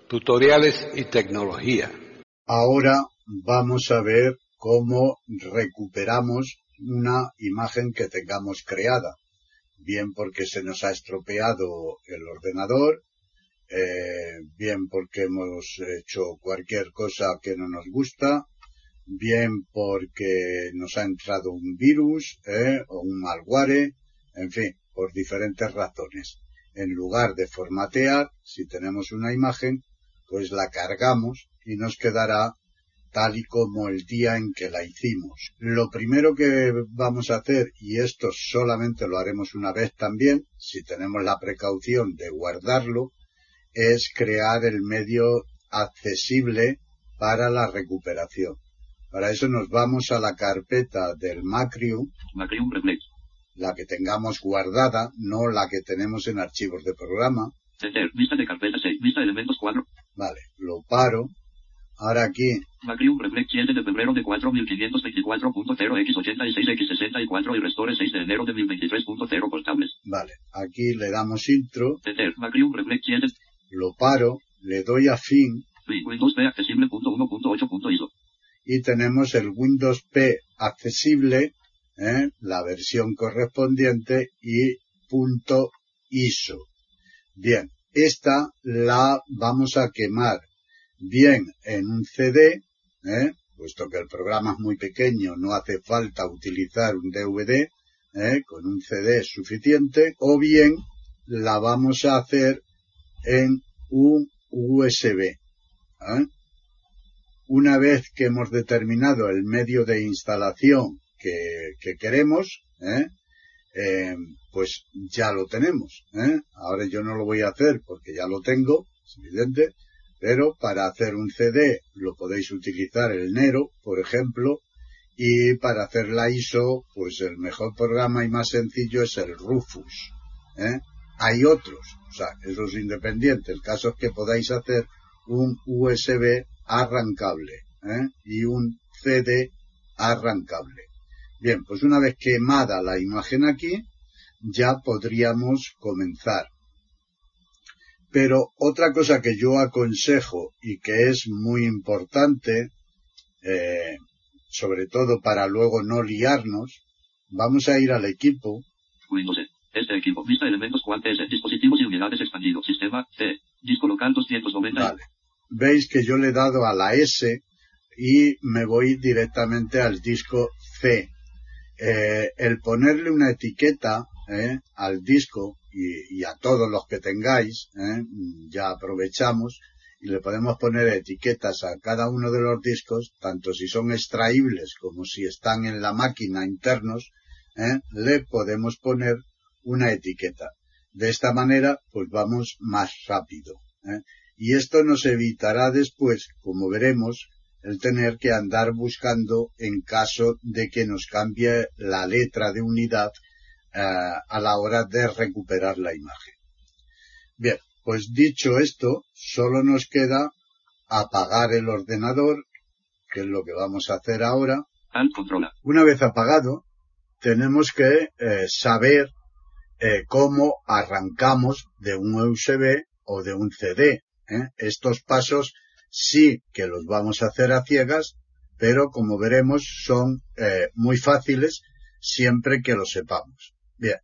tutoriales y tecnología. Ahora vamos a ver cómo recuperamos una imagen que tengamos creada. Bien porque se nos ha estropeado el ordenador, eh, bien porque hemos hecho cualquier cosa que no nos gusta, bien porque nos ha entrado un virus eh, o un malware, en fin, por diferentes razones. En lugar de formatear, si tenemos una imagen, pues la cargamos y nos quedará tal y como el día en que la hicimos. Lo primero que vamos a hacer, y esto solamente lo haremos una vez también, si tenemos la precaución de guardarlo, es crear el medio accesible para la recuperación. Para eso nos vamos a la carpeta del Macrium, la que tengamos guardada, no la que tenemos en archivos de programa. Enter. Vista de carpeta 6. Vista elementos. Vale, lo paro. Ahora aquí Macrium reflex 7 de febrero de 4524.0x86x64 y restore 6 de enero de 1023.0 portables. Vale, aquí le damos intro, Enter. Macrium reflex 7. lo paro, le doy a fin Wi- Windows P accesible.1.8.ISO. y tenemos el Windows P accesible, ¿eh? la versión correspondiente y punto ISO. Bien, esta la vamos a quemar bien en un CD, ¿eh? puesto que el programa es muy pequeño, no hace falta utilizar un DVD, ¿eh? con un CD es suficiente, o bien la vamos a hacer en un USB. ¿eh? Una vez que hemos determinado el medio de instalación que, que queremos, ¿eh? Eh, pues ya lo tenemos. ¿eh? Ahora yo no lo voy a hacer porque ya lo tengo, es evidente, pero para hacer un CD lo podéis utilizar el Nero, por ejemplo, y para hacer la ISO, pues el mejor programa y más sencillo es el Rufus. ¿eh? Hay otros, o sea, eso es independiente. El caso es que podáis hacer un USB arrancable ¿eh? y un CD arrancable. Bien, pues una vez quemada la imagen aquí, ya podríamos comenzar. Pero otra cosa que yo aconsejo y que es muy importante, eh, sobre todo para luego no liarnos, vamos a ir al equipo, Windows. Este equipo. Vista elementos. Dispositivos y unidades expandido. Sistema C. Disco local 290. vale, veis que yo le he dado a la S y me voy directamente al disco C. Eh, el ponerle una etiqueta eh, al disco y, a todos los que tengáis, eh, ya aprovechamos y le podemos poner etiquetas a cada uno de los discos, tanto si son extraíbles como si están en la máquina internos, le podemos poner una etiqueta. De esta manera, pues vamos más rápido. Y esto nos evitará después, como veremos, el tener que andar buscando en caso de que nos cambie la letra de unidad eh, a la hora de recuperar la imagen. Bien, pues dicho esto, solo nos queda apagar el ordenador, que es lo que vamos a hacer ahora. Una vez apagado, tenemos que eh, saber eh, cómo arrancamos de un USB o de un CD. Estos pasos sí que los vamos a hacer a ciegas, pero como veremos son eh, muy fáciles siempre que lo sepamos. Bien,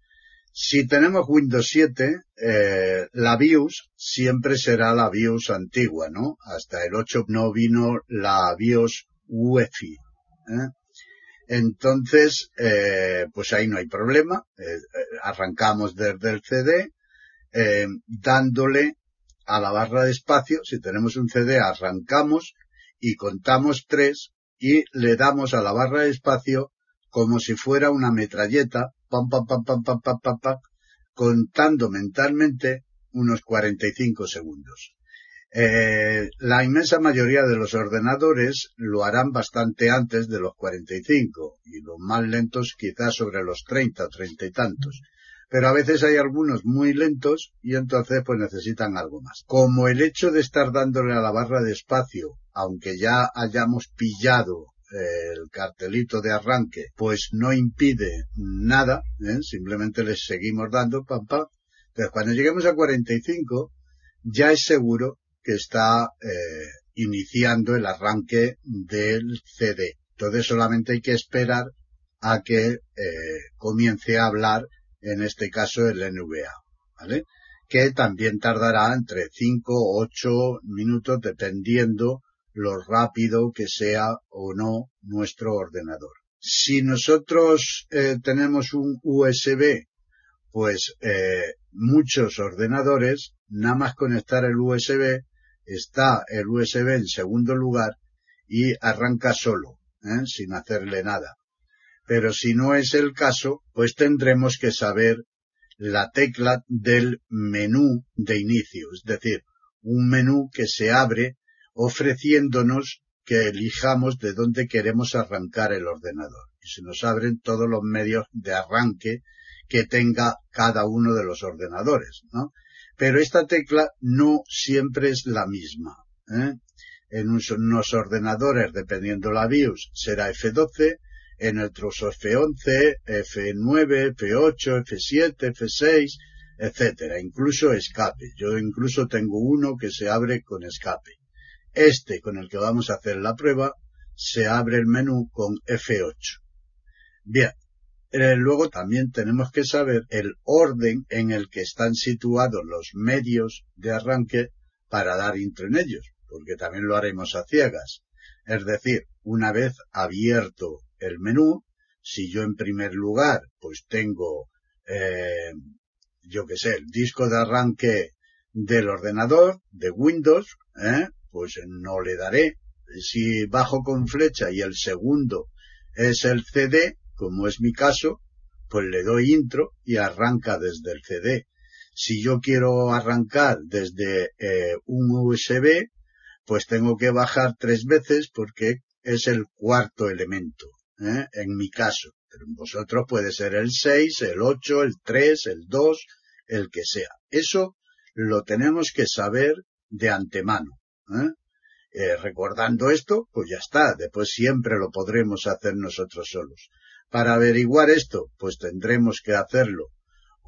si tenemos Windows 7, eh, la BIOS siempre será la BIOS antigua, ¿no? Hasta el 8 no vino la BIOS UEFI. ¿eh? Entonces, pues ahí no hay problema. arrancamos desde el CD, dándole a la barra de espacio, si tenemos un CD, arrancamos y contamos tres y le damos a la barra de espacio como si fuera una metralleta, pam, pam, pam, pam, pam, pam, contando mentalmente unos 45 segundos. Eh, la inmensa mayoría de los ordenadores lo harán bastante antes de los 45 y los más lentos quizás sobre los 30 o 30 y tantos pero a veces hay algunos muy lentos y entonces pues necesitan algo más. Como el hecho de estar dándole a la barra de espacio, aunque ya hayamos pillado el cartelito de arranque, pues no impide nada, ¿eh? simplemente les seguimos dando, pam, pam. Entonces cuando lleguemos a 45, ya es seguro que está eh, iniciando el arranque del CD. Entonces solamente hay que esperar a que comience a hablar en este caso el NVA, ¿vale? Que también tardará entre 5 o 8 minutos dependiendo lo rápido que sea o no nuestro ordenador. Si nosotros eh, tenemos un USB, pues eh, muchos ordenadores, nada más conectar el USB, está el USB en segundo lugar y arranca solo, ¿eh? sin hacerle nada pero si no es el caso, pues tendremos que saber la tecla del menú de inicio, es decir, un menú que se abre ofreciéndonos que elijamos de dónde queremos arrancar el ordenador. Y se nos abren todos los medios de arranque que tenga cada uno de los ordenadores, ¿no? Pero esta tecla no siempre es la misma. ¿eh? En unos ordenadores, dependiendo la BIOS, será F12, en otros F11, F9, F8, F7, F6, etcétera, incluso escape. Yo incluso tengo uno que se abre con escape. Este con el que vamos a hacer la prueba se abre el menú con F8. Bien, eh, luego también tenemos que saber el orden en el que están situados los medios de arranque para dar intro en ellos, porque también lo haremos a ciegas. Es decir, una vez abierto el menú, si yo en primer lugar pues tengo, eh, yo que sé, el disco de arranque del ordenador, de Windows, ¿eh? Pues no le daré. Si bajo con flecha y el segundo es el CD, como es mi caso, pues le doy intro y arranca desde el CD. Si yo quiero arrancar desde eh, un USB, pues tengo que bajar tres veces porque es el cuarto elemento. ¿eh? en mi caso. Pero en vosotros puede ser el 6, el 8, el 3, el 2, el que sea. Eso lo tenemos que saber de antemano. ¿Eh? Eh, recordando esto, pues ya está. Después siempre lo podremos hacer nosotros solos. Para averiguar esto, pues tendremos que hacerlo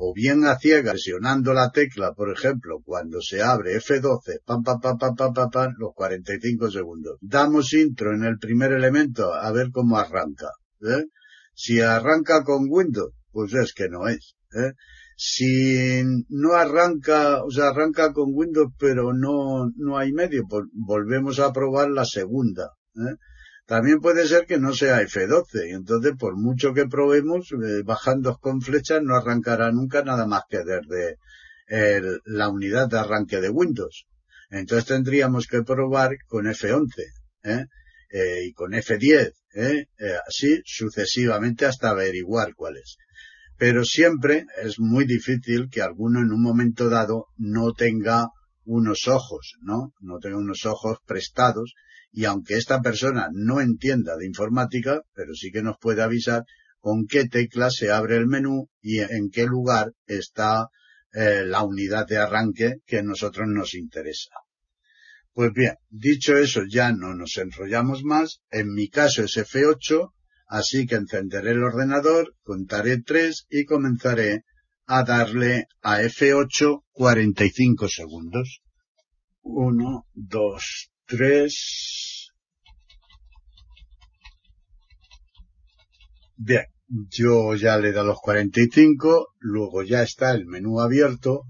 o bien a ciegas, presionando la tecla, por ejemplo, cuando se abre F12, pam, pam, pam, pam, pam, pam, pam, los 45 segundos. Damos intro en el primer elemento a ver cómo arranca. ¿eh? Si arranca con Windows, pues es que no es. ¿eh? Si no arranca, o sea, arranca con Windows, pero no, no hay medio, pues volvemos a probar la segunda. ¿eh? También puede ser que no sea F12, y entonces por mucho que probemos, eh, bajando con flechas no arrancará nunca nada más que desde la unidad de arranque de Windows. Entonces tendríamos que probar con F11 ¿eh? Y con F10, ¿eh? así sucesivamente hasta averiguar cuál es. Pero siempre es muy difícil que alguno en un momento dado no tenga unos ojos, ¿no? No tenga unos ojos prestados y aunque esta persona no entienda de informática, pero sí que nos puede avisar con qué tecla se abre el menú y en qué lugar está eh, la unidad de arranque que a nosotros nos interesa. Pues bien, dicho eso, ya no nos enrollamos más. En mi caso es F8, así que encenderé el ordenador, contaré 3 y comenzaré a darle a F8 45 segundos. 1, 2, 3. Bien, yo ya le da los 45, luego ya está el menú abierto.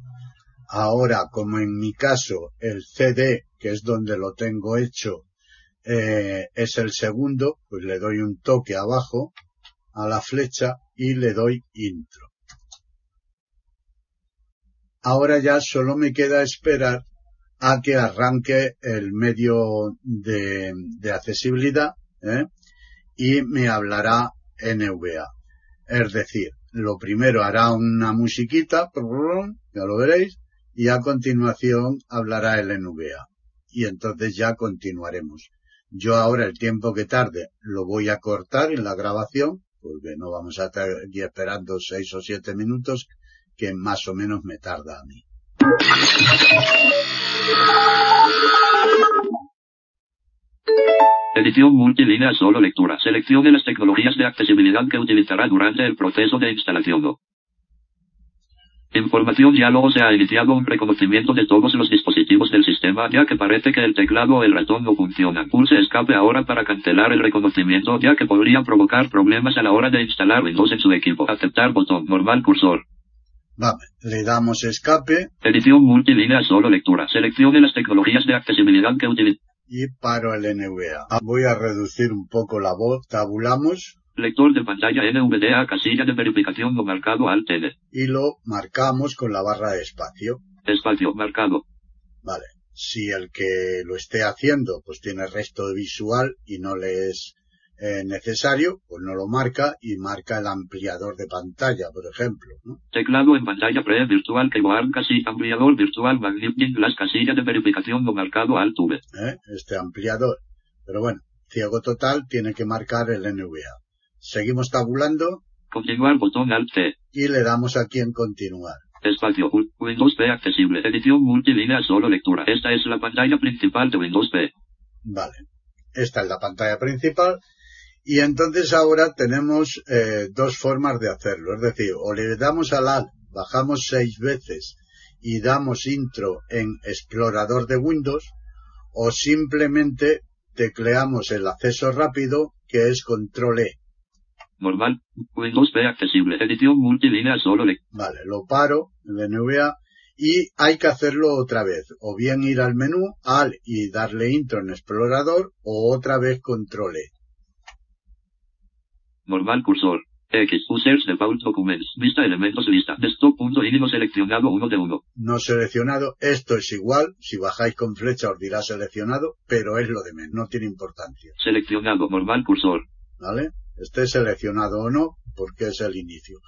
Ahora, como en mi caso, el CD, que es donde lo tengo hecho, eh, es el segundo, pues le doy un toque abajo a la flecha y le doy intro. Ahora ya solo me queda esperar a que arranque el medio de, accesibilidad ¿eh? y me hablará NVA. Es decir, lo primero hará una musiquita, ya lo veréis, y a continuación hablará el NVA. Y entonces ya continuaremos. Yo ahora el tiempo que tarde lo voy a cortar en la grabación, porque no vamos a estar aquí esperando seis o siete minutos, que más o menos me tarda a mí. Edición multilínea solo lectura. Selección de las tecnologías de accesibilidad que utilizará durante el proceso de instalación. Información diálogo se ha iniciado un reconocimiento de todos los dispositivos del sistema ya que parece que el teclado o el ratón no funcionan. Pulse escape ahora para cancelar el reconocimiento ya que podría provocar problemas a la hora de instalar Windows en su equipo. Aceptar botón. Normal cursor. Vale, le damos escape. Edición multilínea solo lectura. Selección de las tecnologías de accesibilidad que utilizará y paro el NVA. Voy a reducir un poco la voz, tabulamos. Lector de pantalla NVDA, casilla de verificación no marcado al TD. Y lo marcamos con la barra de espacio. Espacio marcado. Vale. Si el que lo esté haciendo pues tiene resto visual y no le es eh, necesario, pues no lo marca y marca el ampliador de pantalla, por ejemplo. ¿no? Teclado en pantalla pre virtual keyboard casi ampliador virtual magnificent las casillas de verificación no marcado alt V. ¿Eh? Este ampliador. Pero bueno, ciego total tiene que marcar el NVA. Seguimos tabulando. Continuar botón alt C. Y le damos aquí en continuar. Espacio Windows P accesible. Edición multilínea solo lectura. Esta es la pantalla principal de Windows P. Vale. Esta es la pantalla principal y entonces ahora tenemos eh, dos formas de hacerlo. Es decir, o le damos al Alt, bajamos seis veces y damos intro en explorador de Windows, o simplemente tecleamos el acceso rápido que es control E. Normal, Windows P accesible, edición multilínea solo le. Vale, lo paro, el NVA, y hay que hacerlo otra vez, o bien ir al menú, al y darle intro en explorador, o otra vez control E. Normal cursor. X. Users Default Documents. Vista elementos lista. Desktop.ini no seleccionado uno de uno. No seleccionado. Esto es igual. Si bajáis con flecha os dirá seleccionado, pero es lo de menos. No tiene importancia. Seleccionado. Normal cursor. ¿Vale? Esté seleccionado o no, porque es el inicio.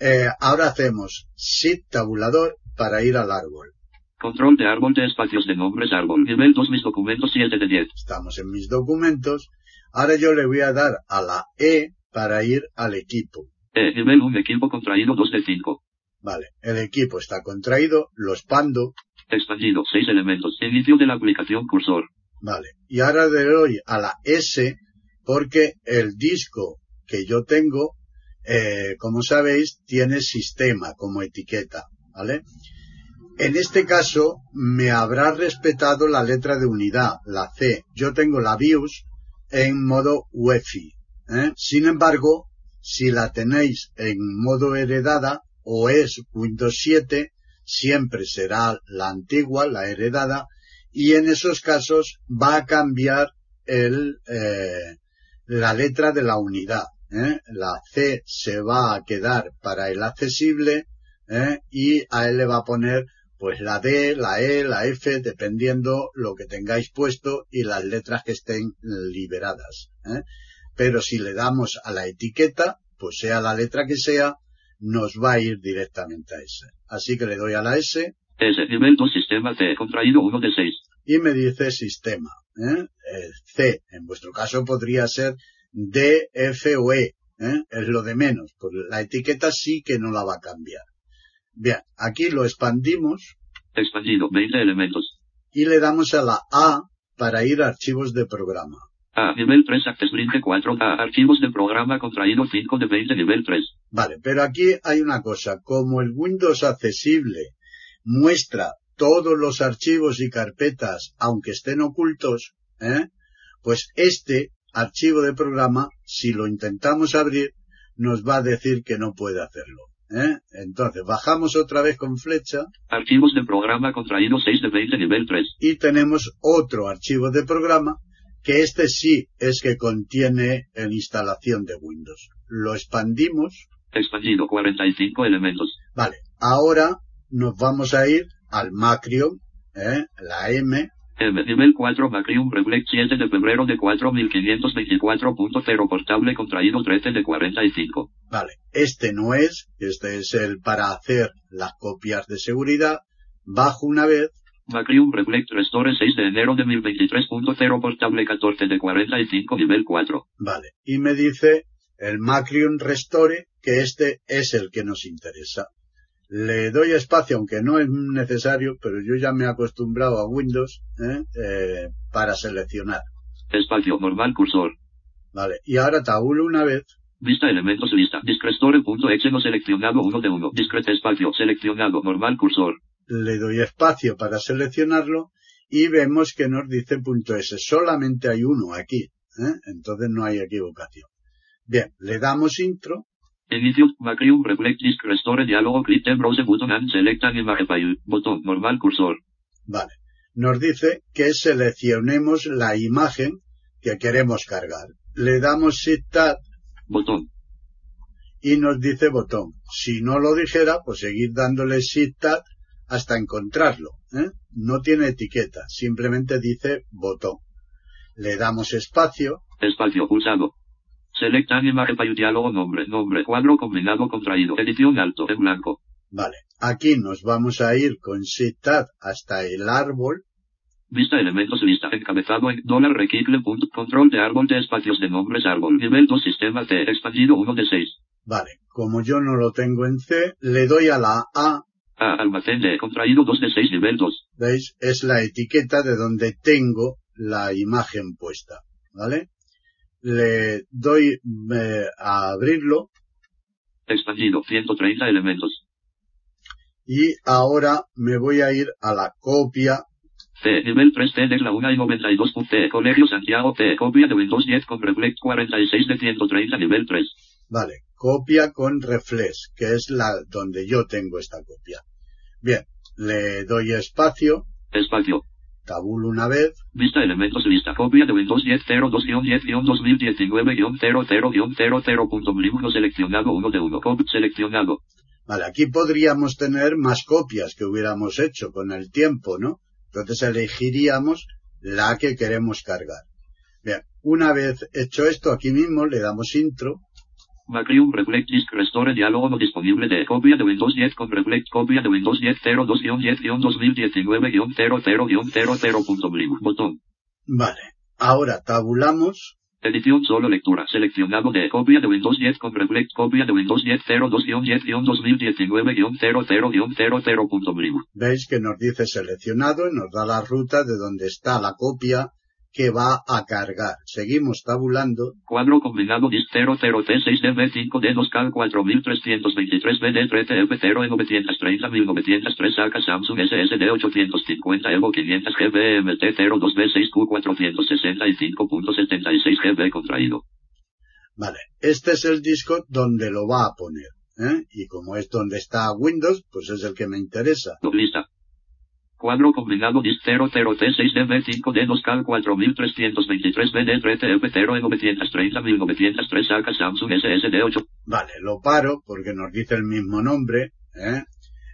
Eh, ahora hacemos Shift tabulador para ir al árbol. Control de árbol de espacios de nombres árbol. Nivel 2 mis documentos 7 de 10. Estamos en mis documentos. Ahora yo le voy a dar a la E para ir al equipo. Eh, nivel 1 equipo contraído 2 de 5. Vale, el equipo está contraído, lo expando. Expandido, 6 elementos. Inicio de la aplicación cursor. Vale, y ahora le doy a la S porque el disco que yo tengo, eh, como sabéis, tiene sistema como etiqueta, ¿vale? En este caso, me habrá respetado la letra de unidad, la C. Yo tengo la BIOS en modo UEFI, ¿eh? Sin embargo, si la tenéis en modo heredada, o es Windows 7, siempre será la antigua, la heredada, y en esos casos va a cambiar el, eh, la letra de la unidad. ¿eh? La C se va a quedar para el accesible ¿eh? y a él le va a poner pues la D, la E, la F, dependiendo lo que tengáis puesto y las letras que estén liberadas. ¿eh? Pero si le damos a la etiqueta, pues sea la letra que sea, nos va a ir directamente a S. Así que le doy a la S. S, nivel 2, sistema C, contraído 1 de 6. Y me dice sistema. ¿eh? C, en vuestro caso podría ser D, F o E. ¿eh? Es lo de menos. Pues la etiqueta sí que no la va a cambiar. Bien, aquí lo expandimos. Expandido, 20 elementos. Y le damos a la A para ir a archivos de programa. A, nivel 3, Access 4, A, archivos de programa contraído 5 de 20, nivel 3. Vale, pero aquí hay una cosa. Como el Windows accesible muestra todos los archivos y carpetas, aunque estén ocultos, ¿eh? pues este archivo de programa, si lo intentamos abrir, nos va a decir que no puede hacerlo. ¿eh? Entonces, bajamos otra vez con flecha. Archivos de programa contraído 6 de 20 nivel 3. Y tenemos otro archivo de programa que este sí es que contiene la instalación de Windows. Lo expandimos. Expandido 45 elementos. Vale, ahora nos vamos a ir al Macrium, ¿eh? la M, nivel 4 Macrium Reflex 7 de febrero de 4524.0 portable contraído 13 de 45. Vale, este no es, este es el para hacer las copias de seguridad. Bajo una vez. Macrium Reflect Restore 6 de enero de 1023.0 portable 14 de 45 nivel 4. Vale, y me dice el Macrium Restore que este es el que nos interesa. Le doy espacio, aunque no es necesario, pero yo ya me he acostumbrado a Windows ¿eh? Eh, para seleccionar. Espacio normal cursor. Vale, y ahora tabulo una vez. Vista elementos lista. Discrestore.exe no seleccionado 1 de 1. Discrete espacio seleccionado normal cursor. Le doy espacio para seleccionarlo y vemos que nos dice .s. Solamente hay uno aquí. ¿eh? Entonces no hay equivocación. Bien, le damos intro Inicio, Macrium Reflect Disk Restore Diálogo Browse Button and Select an Image File. Botón, normal cursor. Vale. Nos dice que seleccionemos la imagen que queremos cargar. Le damos Shift Tab. Botón. Y nos dice botón. Si no lo dijera, pues seguir dándole Shift Tab hasta encontrarlo. ¿eh? No tiene etiqueta, simplemente dice botón. Le damos espacio. Espacio pulsado. Select Animal diálogo nombre, nombre, cuadro combinado contraído, edición alto, en blanco. Vale, aquí nos vamos a ir con Shift hasta el árbol. Vista elementos lista, encabezado en dólar punto, control de árbol de espacios de nombres árbol, nivel 2 sistema T, expandido 1 de 6. Vale, como yo no lo tengo en C, le doy a la A. A, almacén de contraído 2 de 6 nivel 2. ¿Veis? Es la etiqueta de donde tengo la imagen puesta. ¿Vale? Le doy eh, a abrirlo. Expandido, 130 elementos. Y ahora me voy a ir a la copia. C, nivel 3 T de la 1 y 92. T, Colegio Santiago T, copia de Windows 10 con Reflex 46 de 130 nivel 3. Vale, copia con Reflex, que es la donde yo tengo esta copia. Bien, le doy espacio. Espacio. Una vez. Vista elementos lista. Copia de Windows 10 02-10-2019-00-00.1 seleccionado 1 de 1. Cop seleccionado. Vale, aquí podríamos tener más copias que hubiéramos hecho con el tiempo, ¿no? Entonces elegiríamos la que queremos cargar. Bien, una vez hecho esto, aquí mismo le damos intro Macrium Reflect Disk Restore diálogo no disponible de copia de Windows 10 con Reflect copia de Windows 10 02-10-2019-00.00.blim botón. Vale. Ahora tabulamos. Edición solo lectura. Seleccionado de copia de Windows 10 con Reflect copia de Windows 10 02-10-2019-00.00.blim. Veis que nos dice seleccionado y nos da la ruta de donde está la copia que va a cargar. Seguimos tabulando. Cuadro combinado DIS 00T6DB5D2K 4323BD3TF0 AK Samsung SSD 850 Evo 500 GBMT 02B6Q 465.76 GB contraído. Vale, este es el disco donde lo va a poner. ¿eh? Y como es donde está Windows, pues es el que me interesa. Lista. Cuadro combinado DIS 00T6DB5D2 CAL 4323 BD3TF0 930 1903 saca Samsung SSD8. Vale, lo paro porque nos dice el mismo nombre, ¿eh?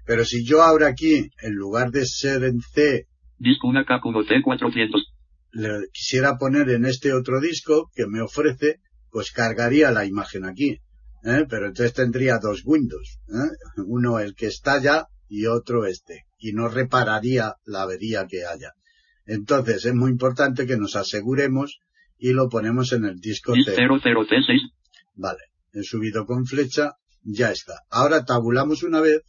Pero si yo ahora aquí, en lugar de ser en C, Disco una K1T400. le quisiera poner en este otro disco que me ofrece, pues cargaría la imagen aquí. ¿eh? Pero entonces tendría dos Windows. ¿eh? Uno el que está ya y otro este. Y no repararía la avería que haya. Entonces es muy importante que nos aseguremos y lo ponemos en el disco. 00T6. Vale, he subido con flecha, ya está. Ahora tabulamos una vez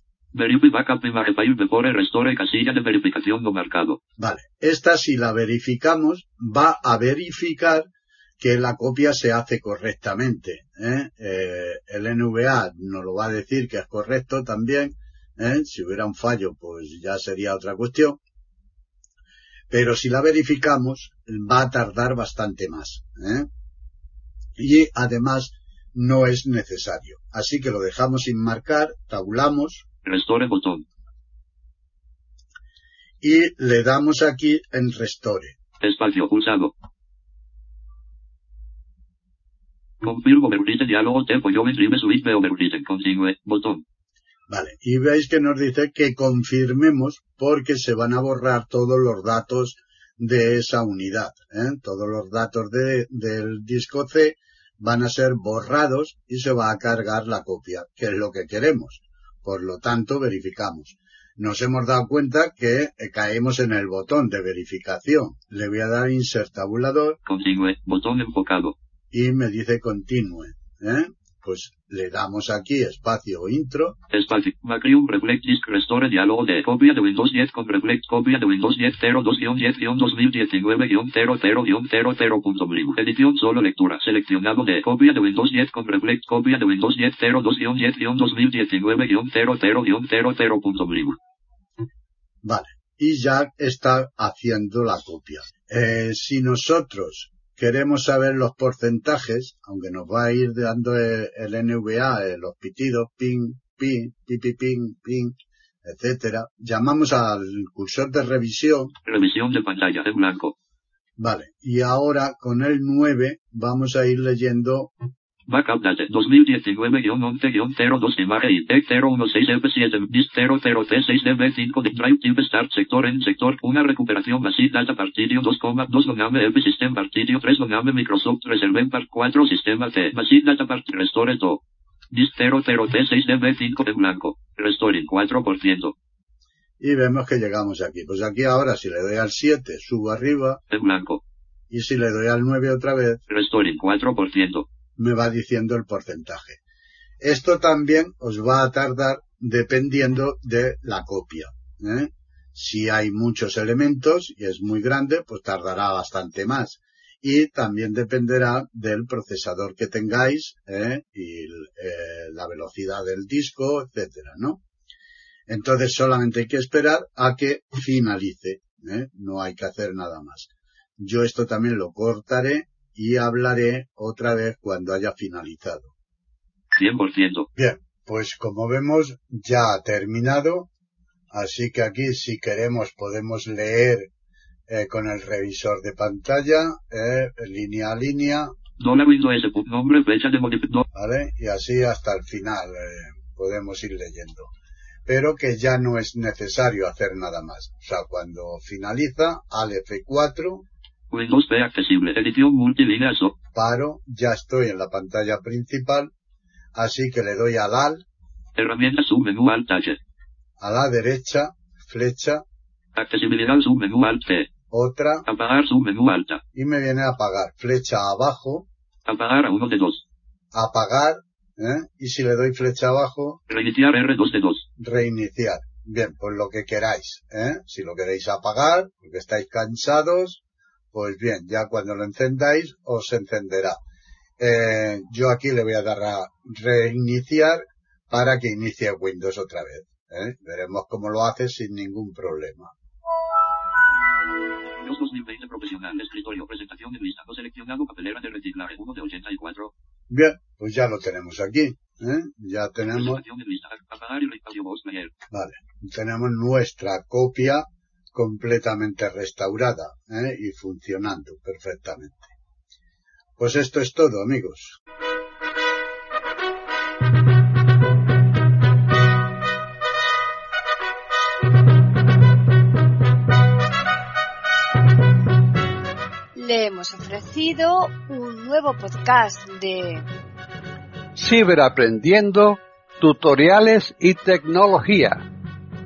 restore casilla de verificación no marcado. Vale, esta si la verificamos va a verificar que la copia se hace correctamente. ¿eh? Eh, el NVA nos lo va a decir que es correcto también. ¿Eh? Si hubiera un fallo, pues ya sería otra cuestión. Pero si la verificamos, va a tardar bastante más. ¿eh? Y además no es necesario. Así que lo dejamos sin marcar, tabulamos Restore botón. y le damos aquí en Restore. Espacio pulsado. Confirm overwritten diálogo tempo geometry switch be overwritten. Continue. Botón. Vale, y veis que nos dice que confirmemos porque se van a borrar todos los datos de esa unidad. ¿eh? Todos los datos de- del disco C van a ser borrados y se va a cargar la copia, que es lo que queremos. Por lo tanto, verificamos. Nos hemos dado cuenta que eh, caemos en el botón de verificación. Le voy a dar insert tabulador Continue. Botón enfocado. y me dice continue. ¿eh? Pues le damos aquí espacio intro Espacio. Macrium Reflect Disk Restore diálogo de copia de Windows 10 con Reflect copia de Windows 10 02-10-2019-00-00.mlib. Edición solo lectura. Seleccionado de copia de Windows 10 con Reflect copia de Windows 10 02-10-2019-00.mlib. Vale. Y ya está haciendo la copia. Eh, si nosotros queremos saber los porcentajes, aunque nos va a ir dando el, el NVA, eh, los pitidos, ping, ping, pipi, ping, ping, etcétera, llamamos al cursor de revisión, Revisión de pantalla en blanco. vale, y ahora con el 9 vamos a ir leyendo, Backup date 2019-11-02 imagen ITEC 016F7 DIS 00T6DB5 de Drive Type Start Sector en Sector una recuperación Basic Data Partidio 2,2 Loname F System Partidio 3 Loname Microsoft Reserve Part 4 Sistema T Basic Data Part Restore To DIS 00T6DB5 en blanco Restoring 4% y vemos que llegamos aquí. Pues aquí ahora si le doy al 7 subo arriba, en blanco. Y si le doy al 9 otra vez, Restoring 4% me va diciendo el porcentaje. Esto también os va a tardar dependiendo de la copia. ¿eh? Si hay muchos elementos y es muy grande, pues tardará bastante más. Y también dependerá del procesador que tengáis ¿eh? y eh, la velocidad del disco, etcétera, ¿no? Entonces solamente hay que esperar a que finalice. ¿eh? No hay que hacer nada más. Yo esto también lo cortaré y hablaré otra vez cuando haya finalizado. 100% Bien, pues como vemos ya ha terminado, así que aquí si queremos podemos leer eh, con el revisor de pantalla, eh, línea a línea, Dólar Windows S. Nombre fecha de modificación ¿vale? Y así hasta el final eh, podemos ir leyendo. Pero que ya no es necesario hacer nada más. O sea, cuando finaliza, al F4, Windows P accesible. Edición multilínea so. paro, ya estoy en la pantalla principal, así que le doy al AL, Herramientas submenú Alt H. a la derecha, flecha, Accesibilidad submenú Alt T. otra, Apagar submenú Alta. y me viene a apagar. Flecha abajo, Apagar a uno de dos. apagar, ¿eh? y si le doy flecha abajo, Reiniciar R2 de 2. reiniciar. Bien, pues lo que queráis, ¿eh? Si lo queréis apagar, porque estáis cansados, pues bien, ya cuando lo encendáis, os encenderá. Eh, yo aquí le voy a dar a reiniciar para que inicie Windows otra vez. ¿eh? Veremos cómo lo hace sin ningún problema. Los 2020 profesional. Escritorio. Presentación en lista. No seleccionado. Papelera de reciclaje 1 de 84. Bien, pues ya lo tenemos aquí. ¿eh? Ya tenemos, vale, tenemos nuestra copia completamente restaurada ¿eh? y funcionando perfectamente. Pues esto es todo, amigos. Le hemos ofrecido un nuevo podcast de Ciberaprendiendo, tutoriales y tecnología.